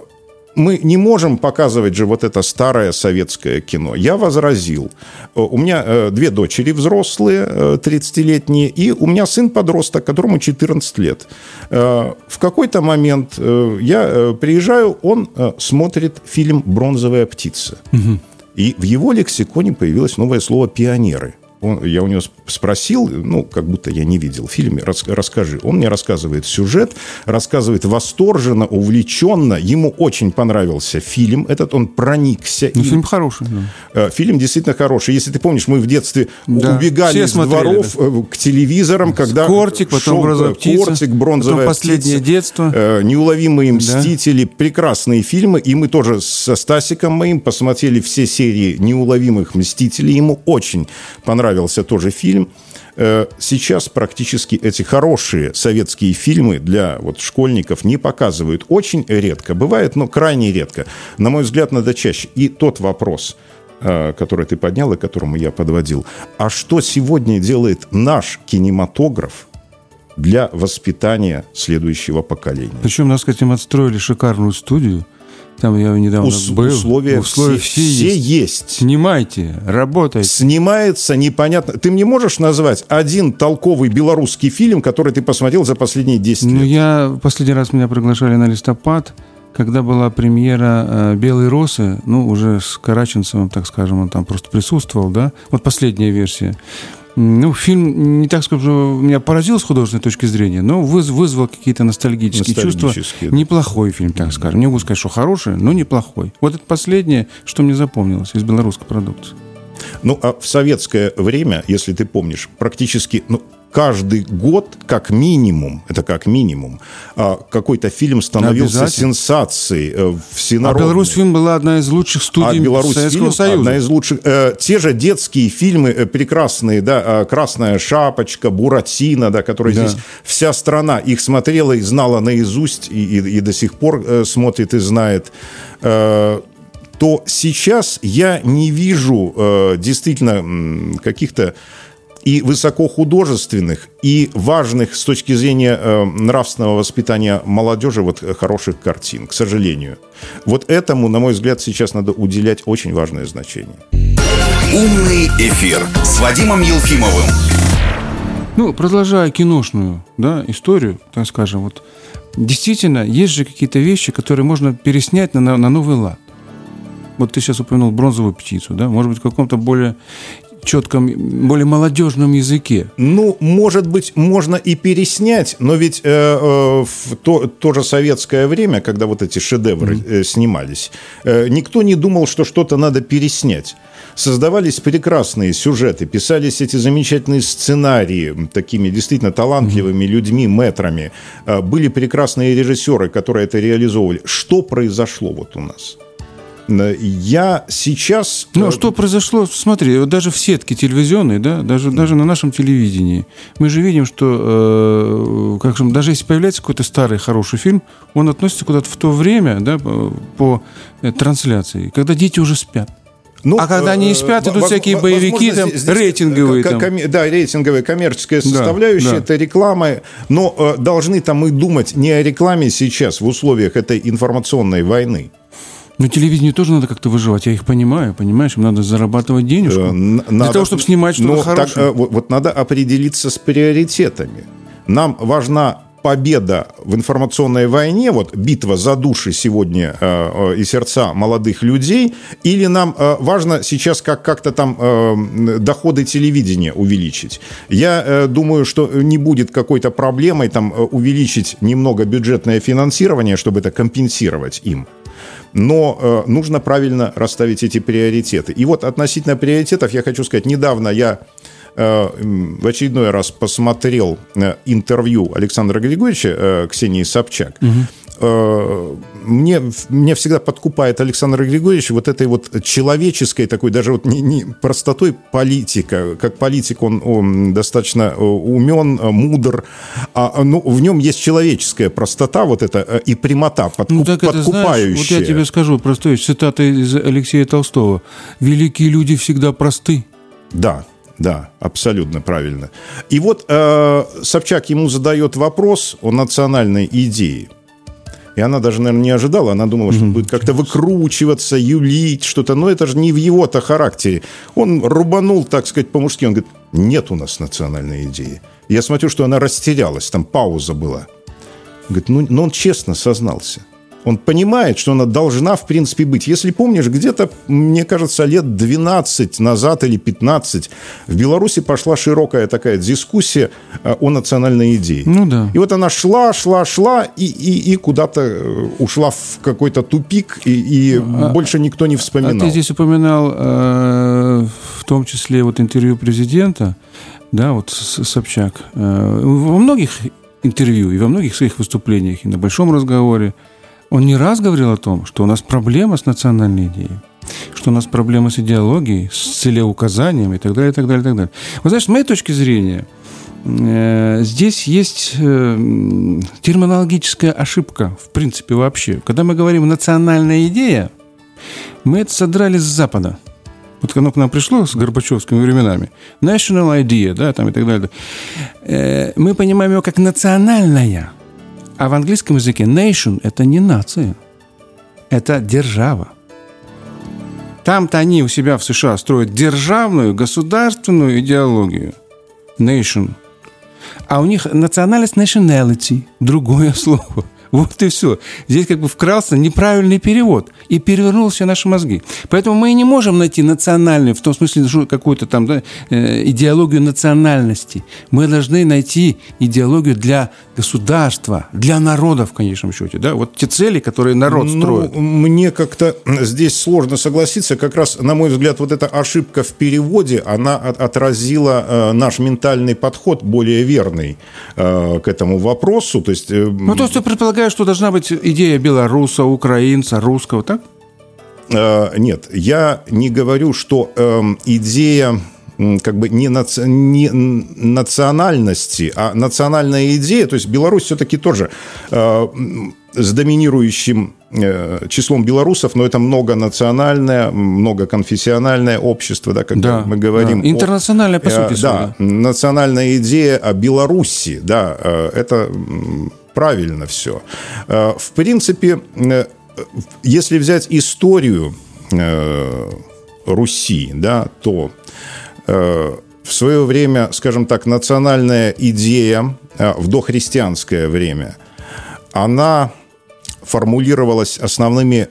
мы не можем показывать же вот это старое советское кино. Я возразил. Э, у меня э, две дочери взрослые, 30-летние, э, и у меня сын-подросток, которому 14 лет. В какой-то момент я приезжаю, он смотрит фильм «Бронзовая птица». Угу. И в его лексиконе появилось новое слово «пионеры» он, я у него спросил, ну, как будто я не видел в фильме, рас, расскажи. Он мне рассказывает сюжет, рассказывает восторженно, увлеченно. Ему очень понравился фильм этот, он проникся. Ну, им. фильм хороший. Да. Э, фильм действительно хороший. Если ты помнишь, мы в детстве да. убегали Все из смотрели, дворов да. Э, к телевизорам, когда Кортик, потом шел бронзовая птица, Кортик, бронзовая потом последнее птица, детство. Э, Неуловимые мстители, да. прекрасные фильмы. И мы тоже со Стасиком моим посмотрели все серии неуловимых мстителей. Ему очень понравилось понравился тоже фильм. Э, сейчас практически эти хорошие советские фильмы для вот школьников не показывают. Очень редко. Бывает, но крайне редко. На мой взгляд, надо чаще. И тот вопрос, э, который ты поднял и к которому я подводил. А что сегодня делает наш кинематограф для воспитания следующего поколения? Причем, нас, кстати, отстроили шикарную студию – там я недавно Ус- был. Условия, условия все, все, все есть. Снимайте, работайте. Снимается непонятно. Ты мне можешь назвать один толковый белорусский фильм, который ты посмотрел за последние 10 ну, лет? Ну, я последний раз меня приглашали на листопад. когда была премьера э, «Белые росы», ну, уже с Караченцевым, так скажем, он там просто присутствовал, да, вот последняя версия. Ну, фильм, не так скажу, меня поразил с художественной точки зрения, но выз, вызвал какие-то ностальгические, Ностальгические, чувства. да. Неплохой фильм, так скажем. Не могу сказать, что хороший, но неплохой. Вот это последнее, что мне запомнилось из белорусской продукции. Ну, а в советское время, если ты помнишь, практически ну, каждый год, как минимум, это как минимум, а, какой-то фильм становился сенсацией э, А всенародной. Беларусь фильм была одна из лучших А студий Беларусь Советского фильм Союза. одна из лучших. Э, те же детские фильмы э, прекрасные, да, Красная шапочка, Буратино, да, которые Да. здесь вся страна их смотрела и знала наизусть и, и- и до сих пор смотрит и знает. То сейчас я не вижу э, действительно каких-то и высокохудожественных, и важных с точки зрения э, нравственного воспитания молодежи вот э, хороших картин, к сожалению. Вот этому, на мой взгляд, сейчас надо уделять очень важное значение. «Умный эфир» с Вадимом Елфимовым. Ну, продолжая киношную да, историю, так скажем, вот действительно есть же какие-то вещи, которые можно переснять на, на, на новый лад. Вот ты сейчас упомянул бронзовую птицу, да, может быть, в каком-то более четком, более молодежном языке. Ну, может быть, можно и переснять, но ведь э, э, в то, то же советское время, когда вот эти шедевры э, снимались, э, никто не думал, что что-то надо переснять. Создавались прекрасные сюжеты, писались эти замечательные сценарии такими действительно талантливыми людьми, метрами. Э, Были прекрасные режиссеры, которые это реализовывали. Что произошло вот у нас? Э, Я сейчас... Ну, э, что произошло? Смотри, вот даже в сетке телевизионной, да, даже, даже на нашем телевидении, мы же видим, что, э, как же, даже если появляется какой-то старый хороший фильм, он относится куда-то в то время, да, по, э, трансляции, когда дети уже спят. Ну, А когда они не спят, идут всякие боевики, там, здесь- рейтинговые там. Да, рейтинговая коммерческая составляющая, да. это реклама. Но э, должны там мы думать не о рекламе сейчас в условиях этой информационной войны. Но телевидению тоже надо как-то выживать, я их понимаю, понимаешь, им надо зарабатывать денежку. Э, н- Для надо- того, чтобы снимать что-то Но хорошее. так, э, вот, вот надо определиться с приоритетами. Нам важна победа в информационной войне, вот битва за души сегодня э, э, и сердца молодых людей, или нам э, важно сейчас как- как-то там э, доходы телевидения увеличить? Я э, думаю, что не будет какой-то проблемой там увеличить немного бюджетное финансирование, чтобы это компенсировать им. Но э, нужно правильно расставить эти приоритеты. И вот относительно приоритетов я хочу сказать, недавно я э, в очередной раз посмотрел э, интервью Александра Григорьевича э, Ксении Собчак. Э, Мне, меня всегда подкупает Александр Григорьевич вот этой вот человеческой такой, даже вот не, не простотой политика. Как политик он, он достаточно э, умен, э, мудр, а, ну, в нем есть человеческая простота вот эта э, и прямота, подкуп- Ну, так это, знаешь, подкупающая. вот я тебе скажу простой цитата из Алексея Толстого. «Великие люди всегда просты». Да, да, абсолютно правильно. И вот э, Собчак ему задает вопрос о национальной идее. И она даже, наверное, не ожидала. Она думала, что будет как-то выкручиваться, юлить что-то. Но это же не в его-то характере. Он рубанул, так сказать, по-мужски. Он говорит, нет у нас национальной идеи. Я смотрю, что она растерялась. Там пауза была. Говорит, ну, но он честно сознался. Он понимает, что она должна, в принципе, быть. Если помнишь, где-то, мне кажется, лет 12 назад или 15 в Беларуси пошла широкая такая дискуссия э, о национальной идее. Ну да. И вот она шла, шла, шла и, и, и куда-то э, ушла в какой-то тупик, и, и больше никто не А вспоминал. ты здесь упоминал э, в том числе вот интервью президента, да, вот Собчак. Э, во многих интервью и во многих своих выступлениях, и на большом разговоре, он не раз говорил о том, что у нас проблема с национальной идеей, что у нас проблема с идеологией, с целеуказанием и так далее, и так далее, и так далее. Вот знаешь, с моей точки зрения, э, здесь есть э, терминологическая ошибка, в принципе, вообще. Когда мы говорим «национальная идея», мы это содрали с Запада. Вот оно к нам пришло с Горбачевскими временами. National idea, да, там и так далее. Э, Мы понимаем его как национальная. А в английском языке nation – это не нация. Это держава. Там-то они у себя в США строят державную, государственную идеологию. Nation. А у них национальность nationality – другое слово. Вот и все. Здесь как бы вкрался неправильный перевод и перевернул все наши мозги. Поэтому мы не можем найти национальную, в том смысле, что какую-то там да, э, идеологию национальности. Мы должны найти идеологию для государства, для народа в конечном счете. Да? Вот те цели, которые народ Ну, строит. мне как-то здесь сложно согласиться. Как раз, на мой взгляд, вот эта ошибка в переводе, она от- отразила э, наш ментальный подход более верный э, к этому вопросу. То есть, э, Ну, то есть ты предполагаешь, что должна быть идея белоруса, украинца, русского, так? Э, Нет, я не говорю, что эм, идея как бы не, наци- не национальности, а национальная идея, то есть Беларусь все-таки тоже э, с доминирующим э, числом белорусов, но это многонациональное, многоконфессиональное общество, да, когда Да, мы говорим да. Интернациональное, по э, сути да, национальная идея о Беларуси, да, э, это правильно все. Э, В принципе, э, если взять историю э, Руси, да, то в свое время, скажем так, национальная идея в дохристианское время, она формулировалась основными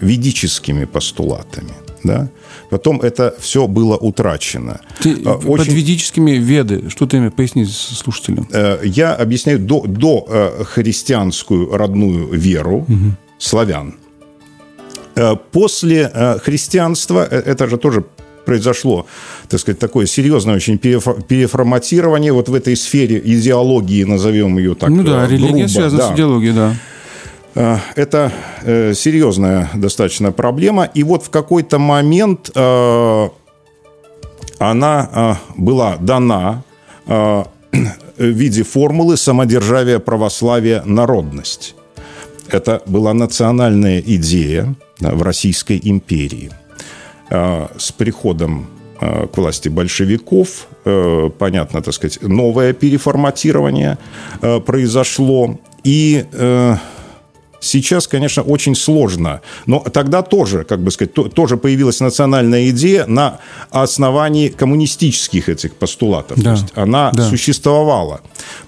ведическими постулатами. Да? Потом это все было утрачено. Ты Э, под ведическими веды, что ты имеешь, поясни слушателям. Э, я объясняю до, до э, христианскую родную веру славян. Э, После христианства, это же тоже произошло, так сказать, такое серьезное очень перефо- переформатирование вот в этой сфере идеологии, назовем ее так ну да, э, религия грубо, связана да. с идеологией, да. Э, Это э, серьезная достаточно проблема. И вот в какой-то момент э, она была дана в виде формулы самодержавия, православия, народность. Это была национальная идея в Российской империи. С приходом к власти большевиков, понятно, так сказать, новое переформатирование произошло. И Сейчас, конечно, очень сложно, но тогда тоже, как бы сказать, то- тоже появилась национальная идея на основании коммунистических этих постулатов. Да, То есть она да. существовала.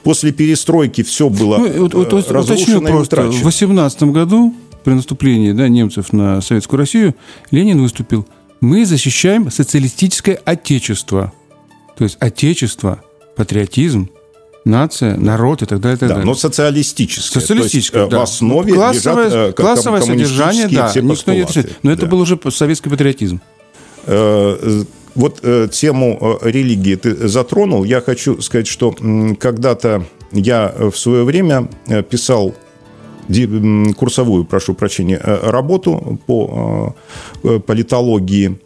После перестройки все было Ну, вот- вот- э, разрушено и просто. В утрачено. 18 году, при наступлении да, немцев на Советскую Россию, Ленин выступил. Мы защищаем социалистическое отечество. То есть отечество, патриотизм, нация, народ и так далее. и так Да, далее. но социалистическое. Социалистическое, есть, э, да. В основе классовое, лежат э, ко- классовое содержание, коммунистические да, все никто не отрицает. Но это Да. был уже советский патриотизм. Э, Вот э, тему э, религии ты затронул. Я хочу сказать, что когда-то я э, в свое время э, писал курсовую, прошу прощения, э, работу по э, э, политологии.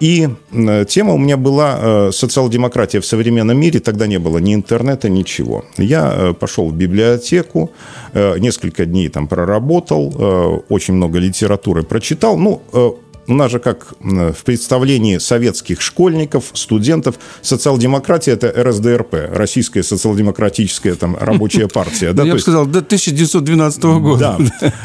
И э, тема у меня была э, «Социал-демократия в современном мире». Тогда не было ни интернета, ничего. Я э, пошел в библиотеку, несколько дней там проработал, очень много литературы прочитал. Ну, у нас же как в представлении советских школьников, студентов, социал-демократия – это РСДРП, Российская социал-демократическая там, рабочая партия. да, Я то бы сказал, до 1912 года.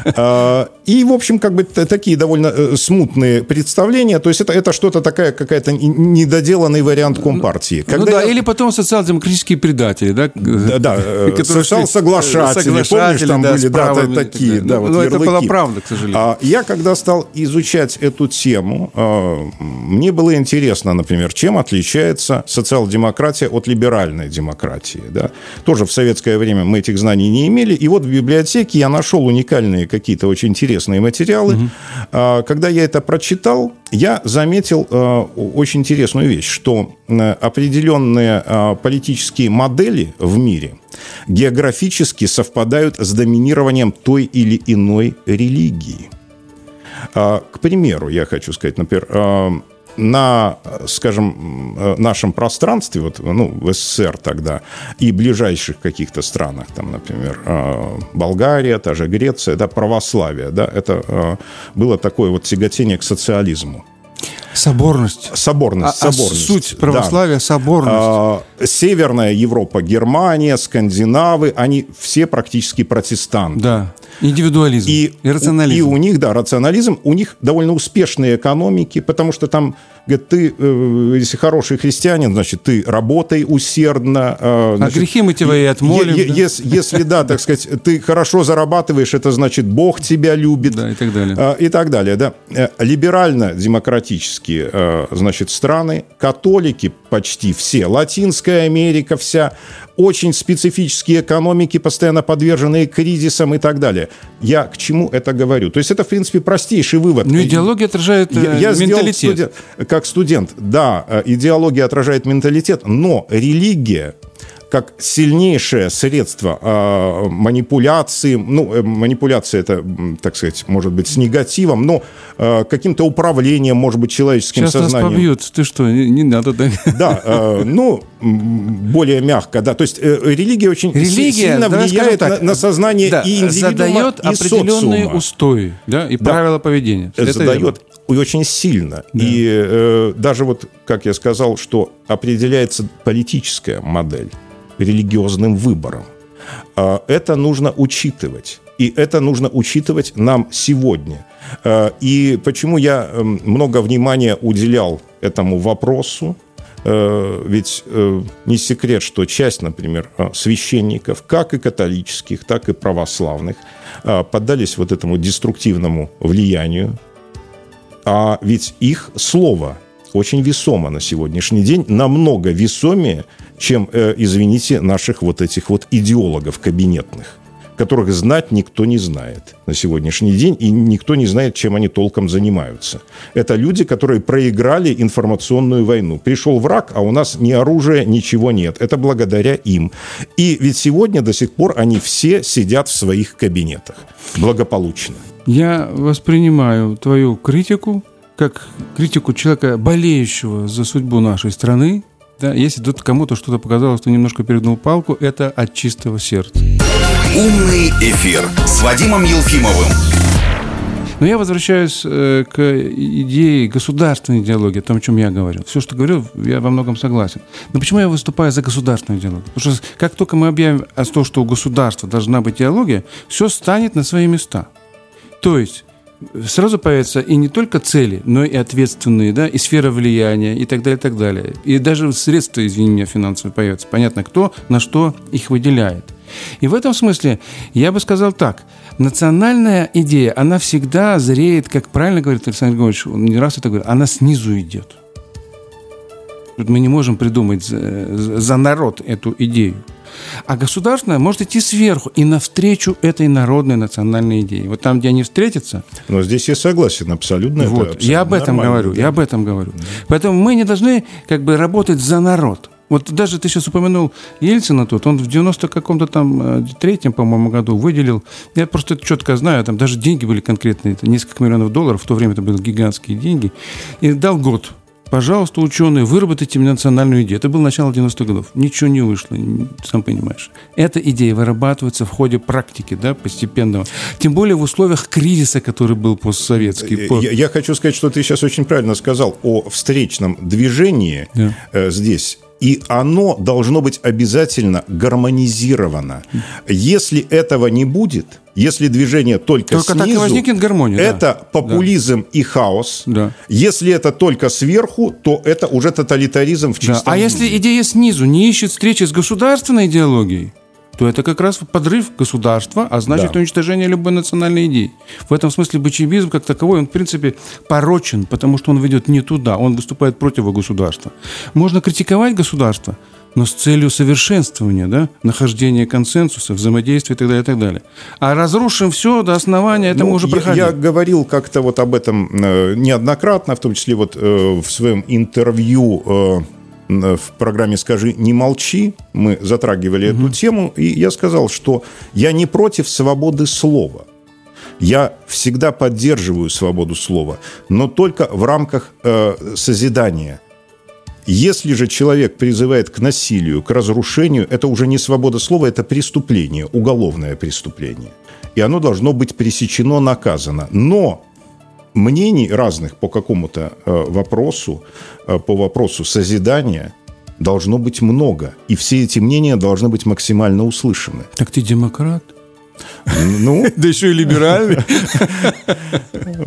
да. А, И, в общем, как бы такие довольно э, смутные представления. То есть это, это что-то такая какая-то недоделанный вариант Компартии. Ну Когда да, я- или потом социал-демократические предатели, да? Да, да, э, социал-соглашатели, помнишь, соглашатели, там да, были да, такие, да, Ну, вот ну, это была ярлыки. правда, к сожалению. А я, когда стал изучать эту тему, э, мне было интересно, например, чем отличается социал-демократия от либеральной демократии. Да? Тоже в советское время мы этих знаний не имели. И вот в библиотеке я нашел уникальные какие-то очень интересные материалы. А, Когда я это прочитал, я заметил э, очень интересную вещь, что определенные э, политические модели в мире географически совпадают с доминированием той или иной религии. А, К примеру, я хочу сказать, например, а, на, скажем, э, нашем пространстве, вот, ну, в СССР тогда, и ближайших каких-то странах, там, например, а, Болгария, та же Греция, да, православие, да, это а, было такое вот тяготение к социализму. Соборность. Соборность, А- а соборность. суть да. православия – соборность. А, Северная Европа, Германия, Скандинавы, они все практически протестанты. Да. Индивидуализм. И, И, рационализм. и у них, да, рационализм, у них довольно успешные экономики, потому что там Говорит, ты, э, если хороший христианин, значит, ты работай усердно. Э, значит, а грехи мы тебя и отмолим. Е- да? Если, если, да, так сказать, ты хорошо зарабатываешь, это значит, Бог тебя любит. Да, и так далее. А, и так далее, да. Э, либерально-демократические, значит, страны, католики почти все, Латинская Америка вся, очень специфические экономики, постоянно подверженные кризисам и так далее. Я к чему это говорю? То есть это, в принципе, простейший вывод. Ну, идеология отражает я, я менталитет. Студент, как студент, да, идеология отражает менталитет, но религия как сильнейшее средство э, манипуляции, ну, э, манипуляция это, так сказать, может быть, с негативом, но э, каким-то управлением, может быть, человеческим Сейчас сознанием. Сейчас побьют, ты что, не, не надо так. Да, э, ну, более мягко, да, то есть э, религия очень религия, сильно влияет так, на, на сознание да, и индивидуума, задает и определенные социума. устои, да, и да, правила поведения. Задает и очень сильно. Да. И э, даже вот, как я сказал, что определяется политическая модель религиозным выбором. А, это нужно учитывать. И это нужно учитывать нам сегодня. А, и почему я эм, много внимания уделял этому вопросу, э, ведь э, не секрет, что часть, например, э, священников, как и католических, так и православных, поддались вот этому деструктивному влиянию. А ведь их слово очень весомо на сегодняшний день, намного весомее, чем, э, извините, наших вот этих вот идеологов кабинетных которых знать никто не знает на сегодняшний день, и никто не знает, чем они толком занимаются. Это люди, которые проиграли информационную войну. Пришел враг, а у нас ни оружия, ничего нет. Это благодаря им. И ведь сегодня до сих пор они все сидят в своих кабинетах благополучно. Я воспринимаю твою критику как критику человека, болеющего за судьбу нашей страны, да, если тут кому-то что-то показалось, что немножко перегнул палку, это от чистого сердца. Умный эфир с Вадимом Елфимовым. Но я возвращаюсь э, к идее государственной идеологии, о том, о чем я говорил. Все, что говорил, я во многом согласен. Но почему я выступаю за государственную идеологию? Потому что как только мы объявим о том, что у государства должна быть идеология, все станет на свои места. То есть сразу появятся и не только цели, но и ответственные, да, и сфера влияния, и так далее, и так далее. И даже средства, извини меня, финансовые появятся. Понятно, кто на что их выделяет. И в этом смысле я бы сказал так. Национальная идея, она всегда зреет, как правильно говорит Александр Григорьевич, он не раз это говорит, она снизу идет. Мы не можем придумать за, за народ эту идею. А государственное может идти сверху и навстречу этой народной национальной идее. Вот там, где они встретятся. Но здесь я согласен абсолютно. Вот, абсолютно я об этом говорю, да. я об этом говорю. Да. Поэтому мы не должны как бы работать за народ. Вот даже ты сейчас упомянул Ельцина тут, он в 90 каком-то там э, третьем, по-моему, году выделил, я просто это четко знаю, там даже деньги были конкретные, это несколько миллионов долларов, в то время это были гигантские деньги, и дал год пожалуйста, ученые, выработайте мне национальную идею. Это было начало 90-х годов. Ничего не вышло, сам понимаешь. Эта идея вырабатывается в ходе практики, да, постепенного. Тем более в условиях кризиса, который был постсоветский. Я, я хочу сказать, что ты сейчас очень правильно сказал о встречном движении да. э, здесь и оно должно быть обязательно гармонизировано. Если этого не будет, если движение только, только снизу, так и возникнет гармония. Это да. популизм да. и хаос. Да. Если это только сверху, то это уже тоталитаризм в чистом да. А виде. если идея снизу не ищет встречи с государственной идеологией, то это как раз подрыв государства, а значит да. уничтожение любой национальной идеи. В этом смысле бочевизм как таковой, он в принципе порочен, потому что он ведет не туда, он выступает против государства. Можно критиковать государство, но с целью совершенствования, да, нахождения консенсуса, взаимодействия и так далее, и так далее. А разрушим все до основания, это ну, мы уже проходили. Я, я говорил как-то вот об этом э, неоднократно, в том числе вот э, в своем интервью э, в программе «Скажи, не молчи» мы затрагивали угу. эту тему, и я сказал, что я не против свободы слова. Я всегда поддерживаю свободу слова, но только в рамках э, созидания. Если же человек призывает к насилию, к разрушению, это уже не свобода слова, это преступление, уголовное преступление. И оно должно быть пресечено, наказано. Но мнений разных по какому-то э, вопросу, э, по вопросу созидания должно быть много. И все эти мнения должны быть максимально услышаны. Так ты демократ? Ну, да еще и либеральный.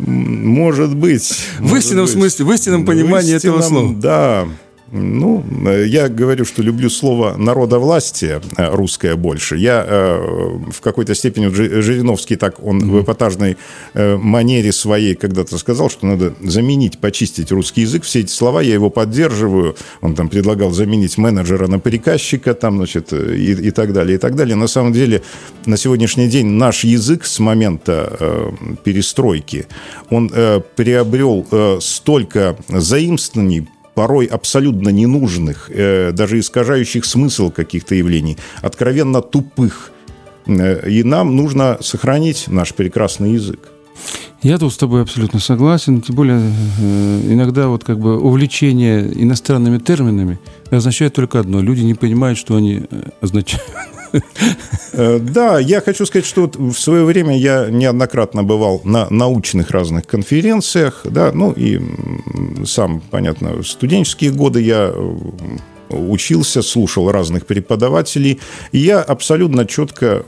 Может быть. В истинном смысле, в истинном понимании этого слова. Да, ну, я говорю, что люблю слово народовластие э, русское больше. Я э, в какой-то степени Жириновский так он mm-hmm. в эпатажной э, манере своей когда-то сказал, что надо заменить, почистить русский язык. Все эти слова я его поддерживаю. Он там предлагал заменить менеджера на приказчика, там, значит, и, и так далее, и так далее. На самом деле, на сегодняшний день наш язык с момента э, перестройки, он э, приобрел э, столько заимствований порой абсолютно ненужных, э, даже искажающих смысл каких-то явлений, откровенно тупых. Э, и нам нужно сохранить наш прекрасный язык. Я тут с тобой абсолютно согласен. Тем более, э, иногда вот как бы увлечение иностранными терминами означает только одно. Люди не понимают, что они означают. Э, да, я хочу сказать, что вот в свое время я неоднократно бывал на научных разных конференциях, да, ну и сам, понятно, в студенческие годы я учился, слушал разных преподавателей, и я абсолютно четко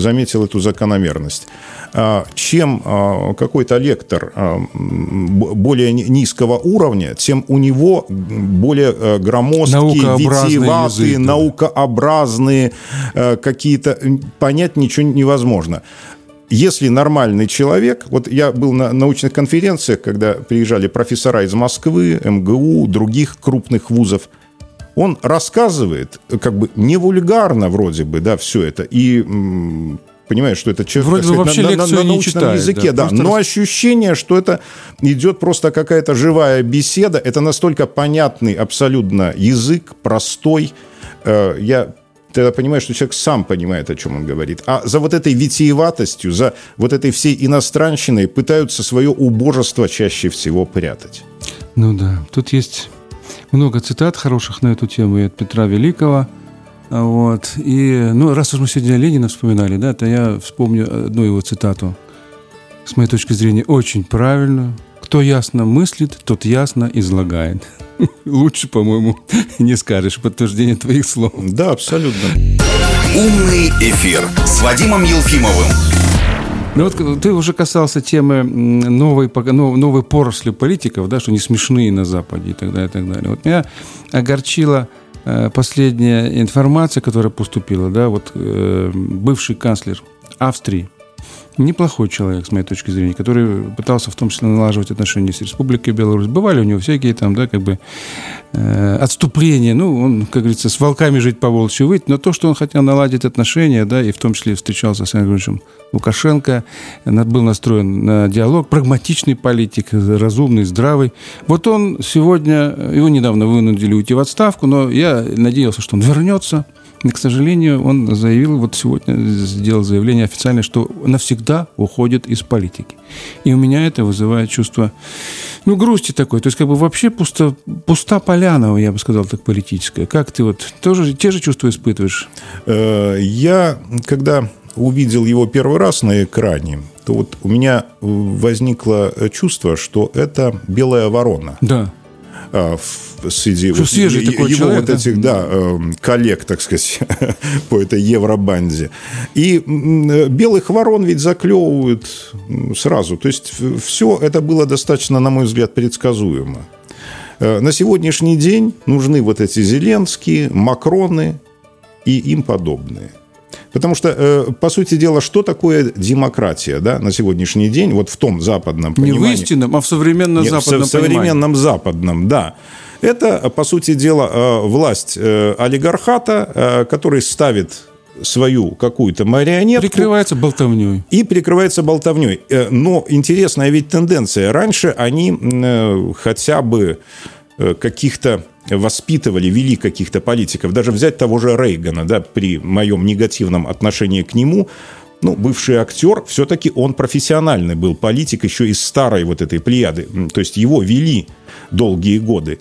заметил эту закономерность. А, чем а, какой-то лектор а, более низкого уровня, тем у него более э, громоздкие, витиеватые, наукообразные э, какие-то... Понять ничего невозможно если нормальный человек, вот я был на научных конференциях, когда приезжали профессора из Москвы, МГУ, других крупных вузов, он рассказывает, как бы не вульгарно вроде бы, да, все это, и понимаешь, что это человек Вроде сказать, вообще на, на, на научном читает, языке, да, да. но раз... ощущение, что это идет просто какая-то живая беседа, это настолько понятный абсолютно язык, простой. Э, я тогда понимаю, что человек сам понимает, о чем он говорит. А за вот этой витиеватостью, за вот этой всей иностранщиной пытаются свое убожество чаще всего прятать. Ну да, тут есть много цитат хороших на эту тему и от Петра Великого – вот. И, ну, раз уж мы сегодня Ленина вспоминали, да, то я вспомню одну его цитату, с моей точки зрения, очень правильную. Кто ясно мыслит, тот ясно излагает. Лучше, по-моему, не скажешь подтверждение твоих слов. Да, абсолютно. Умный эфир с Вадимом Елфимовым. Ну вот ты уже касался темы новой, новой поросли политиков, да, что они смешные на Западе и так далее, и так далее. Вот меня огорчило Э, последняя информация, которая поступила, да, вот э, бывший канцлер Австрии, неплохой человек, с моей точки зрения, который пытался в том числе налаживать отношения с Республикой Беларусь. Бывали у него всякие там, да, как бы э, отступления. Ну, он, как говорится, с волками жить по волчьи выть. Но то, что он хотел наладить отношения, да, и в том числе встречался с Александром Лукашенко, был настроен на диалог, прагматичный политик, разумный, здравый. Вот он сегодня, его недавно вынудили уйти в отставку, но я надеялся, что он вернется – и, к сожалению, он заявил, вот сегодня сделал заявление официальное, что навсегда уходит из политики. И у меня это вызывает чувство, ну, грусти такой. То есть, как бы вообще пусто, пуста поляна, я бы сказал, так политическая. Как ты вот тоже те же чувства испытываешь? Э, я, когда увидел его первый раз на экране, то вот у меня возникло чувство, что это белая ворона. Да. А, среди вот, свежий его человек, вот да? этих да, эм, коллег, так сказать, по этой Евробанде. И белых ворон ведь заклевывают сразу. То есть все это было достаточно, на мой взгляд, предсказуемо. Э, на сегодняшний день нужны вот эти Зеленские, Макроны и им подобные. Потому что, э, по сути дела, что такое демократия да, на сегодняшний день, вот в том западном понимании? Не в истинном, а в современном Нет, западном В современном понимании. западном, да. Это, по сути дела, э, власть э, олигархата, который ставит свою какую-то марионетку. Прикрывается болтовней. И прикрывается болтовней. Но интересная ведь тенденция. Раньше они хотя бы каких-то воспитывали, вели каких-то политиков, даже взять того же Рейгана, да, при моем негативном отношении к нему, ну, бывший актер, все-таки он профессиональный был политик еще из старой вот этой плеяды, то есть его вели долгие годы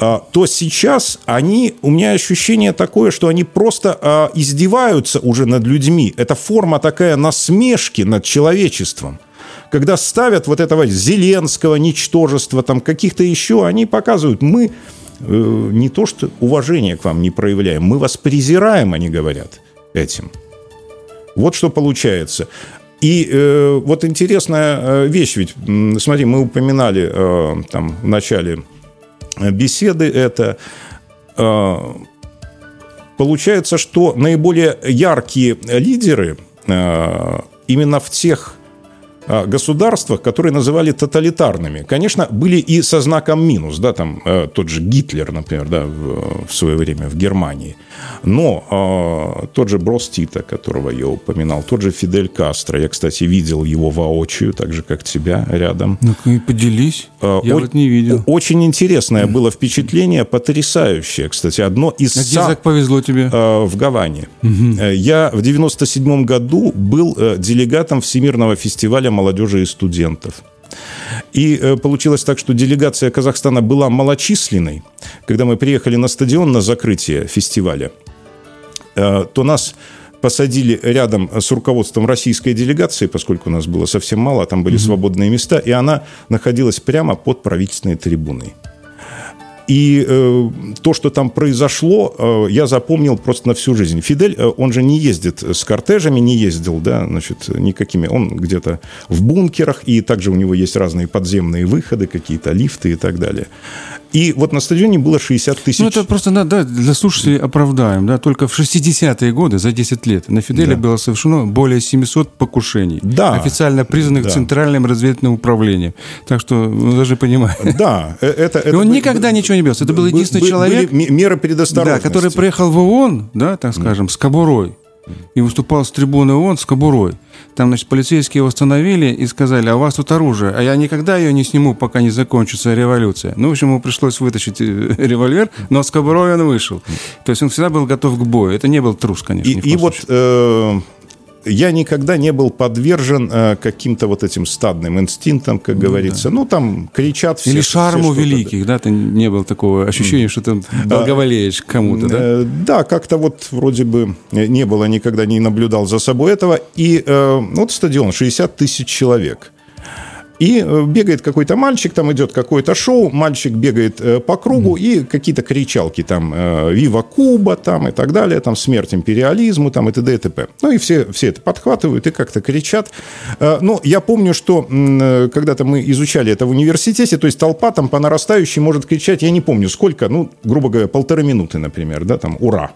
а, то сейчас они, у меня ощущение такое, что они просто а, издеваются уже над людьми. Это форма такая насмешки над человечеством. Когда ставят вот этого Зеленского, ничтожества, там каких-то еще, они показывают, мы не то, что уважение к вам не проявляем, мы вас презираем, они говорят этим. Вот что получается. И э, вот интересная э, вещь, ведь, смотри, мы упоминали э, там в начале беседы это. Э, получается, что наиболее яркие лидеры э, именно в тех государствах, которые называли тоталитарными. Конечно, были и со знаком минус, да, там э, тот же Гитлер, например, да, в, в свое время в Германии. Но э, тот же Брос Тита, которого я упоминал, тот же Фидель Кастро, я, кстати, видел его воочию, так же, как тебя рядом. Ну-ка и поделись, э, я о- вот не видел. Очень интересное было впечатление, потрясающее, кстати, одно из... А где так повезло тебе? Э, в Гаване. Угу. Я в 97 году был э, делегатом Всемирного фестиваля молодежи и студентов. И э, получилось так, что делегация Казахстана была малочисленной. Когда мы приехали на стадион на закрытие фестиваля, э, то нас посадили рядом с руководством российской делегации, поскольку у нас было совсем мало, а там были свободные места, и она находилась прямо под правительственной трибуной. И э, то, что там произошло, э, я запомнил просто на всю жизнь. Фидель, э, он же не ездит с кортежами, не ездил, да, значит, никакими. Он где-то в бункерах, и также у него есть разные подземные выходы, какие-то лифты и так далее. И вот на стадионе было 60 тысяч. Ну, это просто да, для слушателей оправдаем. Да, только в 60-е годы, за 10 лет, на Фиделе да. было совершено более 700 покушений, да. официально признанных да. Центральным разведывательным управлением. Так что вы даже понимаете. Да. Это, это, И он никогда ничего не бился. Это был единственный были, человек... Были меры предосторожности. Да, который приехал в ООН, да, так скажем, с кобурой и выступал с трибуны ООН с кобурой. Там, значит, полицейские его остановили и сказали, а у вас тут оружие, а я никогда ее не сниму, пока не закончится революция. Ну, в общем, ему пришлось вытащить э, револьвер, но с кобурой он вышел. То есть он всегда был готов к бою. Это не был трус, конечно. И, и вот э, я никогда не был подвержен э, каким-то вот этим стадным инстинктам, как ну, говорится. Да. Ну, там кричат все. Или шарму все великих, да? Ты не было такого ощущения, что ты благоволеешь кому-то, да? Э, да, как-то вот вроде бы не было, никогда не наблюдал за собой этого. И э, вот стадион, 60 тысяч человек – и э, бегает какой-то мальчик, там идет какое-то шоу, мальчик бегает э, по кругу, и какие-то кричалки там э, «Вива Куба» там и так далее, там «Смерть империализму» там и т.д. и т.п. Ну и все, все это подхватывают и как-то кричат. Ну, я помню, что когда-то мы изучали это в университете, то есть толпа там по нарастающей может кричать, я не помню сколько, ну, грубо говоря, полторы минуты, например, да, там «Ура!»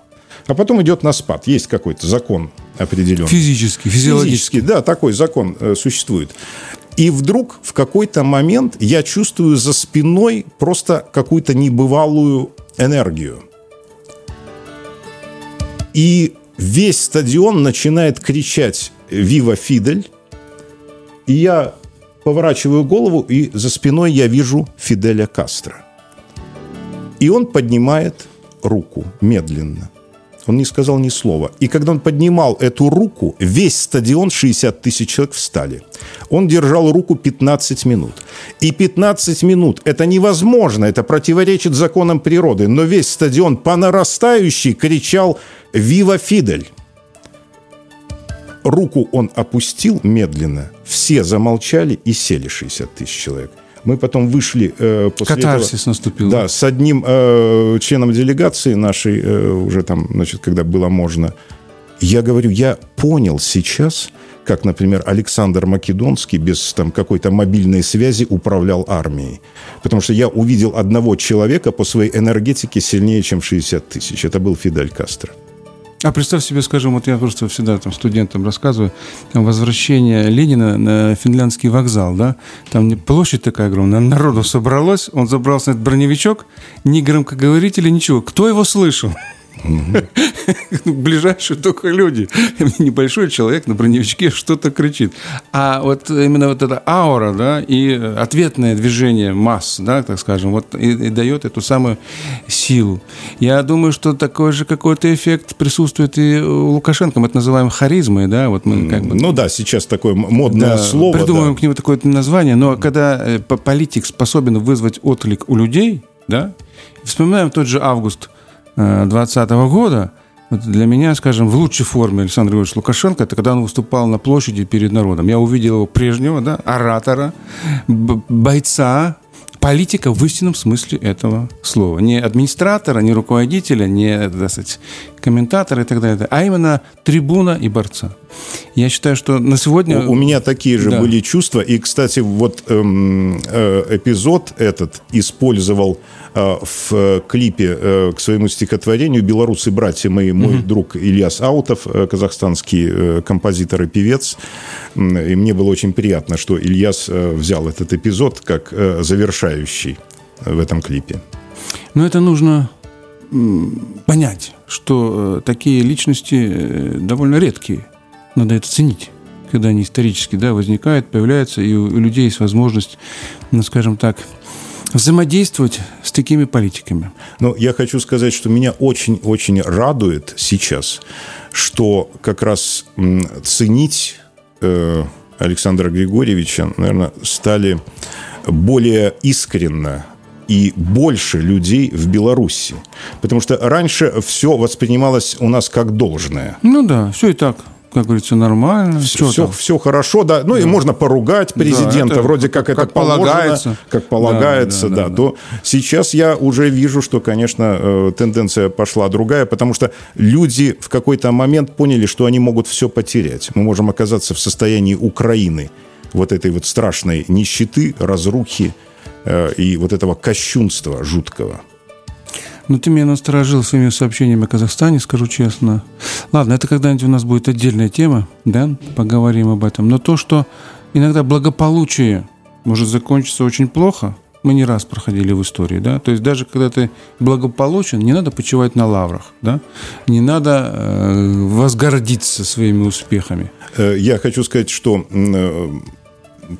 а потом идет на спад. Есть какой-то закон определенный. Физический, физиологический. Физический, да, такой закон э, существует. И вдруг в какой-то момент я чувствую за спиной просто какую-то небывалую энергию. И весь стадион начинает кричать «Вива Фидель!» И я поворачиваю голову, и за спиной я вижу Фиделя Кастро. И он поднимает руку медленно – он не сказал ни слова. И когда он поднимал эту руку, весь стадион, 60 тысяч человек, встали. Он держал руку 15 минут. И 15 минут – это невозможно, это противоречит законам природы. Но весь стадион по нарастающей кричал «Вива Фидель!». Руку он опустил медленно, все замолчали и сели 60 тысяч человек. Мы потом вышли э, после Катарсис этого, наступил. Да, с одним э, членом делегации нашей, э, уже там, значит, когда было можно. Я говорю, я понял сейчас, как, например, Александр Македонский без там, какой-то мобильной связи управлял армией. Потому что я увидел одного человека по своей энергетике сильнее, чем 60 тысяч. Это был Фидель Кастро. А представь себе, скажем, вот я просто всегда там студентам рассказываю, там возвращение Ленина на финляндский вокзал, да, там площадь такая огромная, народу собралось, он забрался на этот броневичок, ни громкоговорителя, ничего. Кто его слышал? Ближайшие только люди. Небольшой человек на броневичке что-то кричит. А вот именно вот эта аура, да, и ответное движение масс, да, так скажем, вот и, и дает эту самую силу. Я думаю, что такой же какой-то эффект присутствует и у Лукашенко. Мы это называем харизмой, да, вот мы как бы... Ну да, сейчас такое модное да, слово. Придумываем да. к нему такое название, но когда э, политик способен вызвать отклик у людей, да, вспоминаем тот же август 2020 года, вот для меня, скажем, в лучшей форме Александр Григорьевич Лукашенко, это когда он выступал на площади перед народом. Я увидел его прежнего, да, оратора, бойца, политика в истинном смысле этого слова. Не администратора, не руководителя, не, так сказать, комментатора и так далее, а именно трибуна и борца. Я считаю, что на сегодня... У, у меня такие же да. были чувства. И, кстати, вот эм, э, эпизод этот использовал э, в клипе э, к своему стихотворению «Белорусы, братья мои», мой угу. друг Ильяс Аутов, э, казахстанский э, композитор и певец. И мне было очень приятно, что Ильяс э, взял этот эпизод как э, завершающий в этом клипе. Но это нужно понять, что э, такие личности э, довольно редкие. Надо это ценить когда они исторически да, возникают, появляются, и у людей есть возможность, ну, скажем так, взаимодействовать с такими политиками. Но я хочу сказать, что меня очень-очень радует сейчас, что как раз ценить э, Александра Григорьевича, наверное, стали более искренно и больше людей в Беларуси. Потому что раньше все воспринималось у нас как должное. Ну да, все и так как говорится, нормально. Все, все, все хорошо, да. Ну да. и можно поругать президента, да, это, вроде как, как это полагается, как полагается, да, да, да, да. То сейчас я уже вижу, что, конечно, э, тенденция пошла другая, потому что люди в какой-то момент поняли, что они могут все потерять. Мы можем оказаться в состоянии Украины, вот этой вот страшной нищеты, разрухи, Э, и вот этого кощунства жуткого. Ну, ты меня насторожил своими сообщениями о Казахстане, скажу честно. Ладно, это когда-нибудь у нас будет отдельная тема, да, поговорим об этом. Но то, что иногда благополучие может закончиться очень плохо, мы не раз проходили в истории, да, то есть даже когда ты благополучен, не надо почивать на лаврах, да, не надо э, возгордиться своими успехами. Э, я хочу сказать, что э,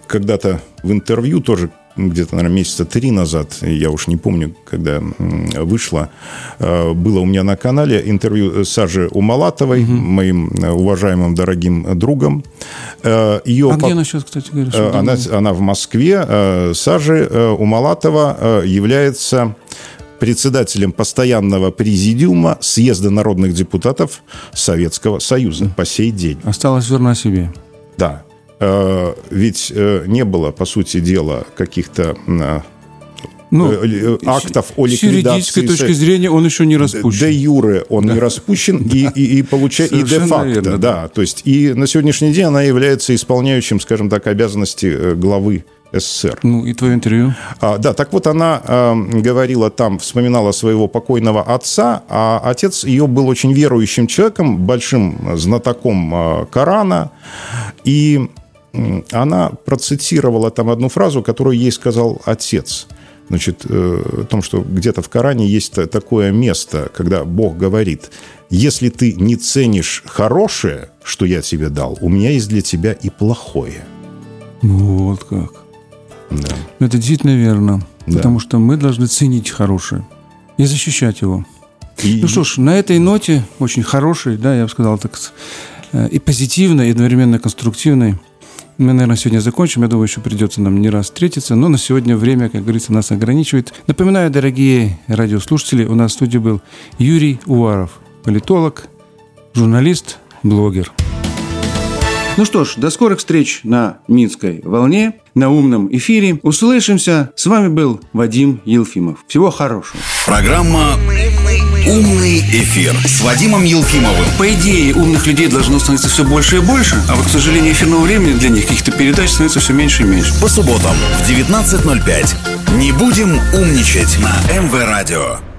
когда-то в интервью тоже где-то, наверное, месяца три назад, я уж не помню, когда вышло, э, было у меня на канале интервью Сажи Умалатовой, угу. моим э, уважаемым дорогим другом. Э, Ее а по... где она сейчас, кстати говоря? Она, она в Москве. Сажи Умалатова является председателем постоянного президиума Съезда народных депутатов Советского Союза по сей день. Осталось верна себе. Да. Э, ведь э, не было, по сути дела, каких-то э, ну, актов о ликвидации. С юридической точки зрения он еще не распущен. Де юре он да. не распущен, и, и, и, получа... и де факто. Верно, да. да. То есть и на сегодняшний день она является исполняющим, скажем так, обязанности главы СССР. Ну, и твое интервью? А, да, так вот она э, говорила там, вспоминала своего покойного отца, а отец ее был очень верующим человеком, большим знатоком э, Корана, и она процитировала там одну фразу, которую ей сказал отец. Значит, э, о том, что где-то в Коране есть такое место, когда Бог говорит, если ты не ценишь хорошее, что я тебе дал, у меня есть для тебя и плохое. Ну, вот как. Да. Это действительно верно. Да. Потому что мы должны ценить хорошее и защищать его. И... Ну что ж, на этой ноте, очень хорошей, да, я бы сказал так, э, и позитивной, и одновременно конструктивной, мы, наверное, сегодня закончим. Я думаю, еще придется нам не раз встретиться. Но на сегодня время, как говорится, нас ограничивает. Напоминаю, дорогие радиослушатели, у нас в студии был Юрий Уваров, политолог, журналист, блогер. Ну что ж, до скорых встреч на Минской волне, на умном эфире. Услышимся. С вами был Вадим Елфимов. Всего хорошего. Программа «Умный эфир» с Вадимом Елфимовым. По идее, умных людей должно становиться все больше и больше, а вот, к сожалению, эфирного времени для них каких-то передач становится все меньше и меньше. По субботам в 19.05. Не будем умничать на МВ Радио.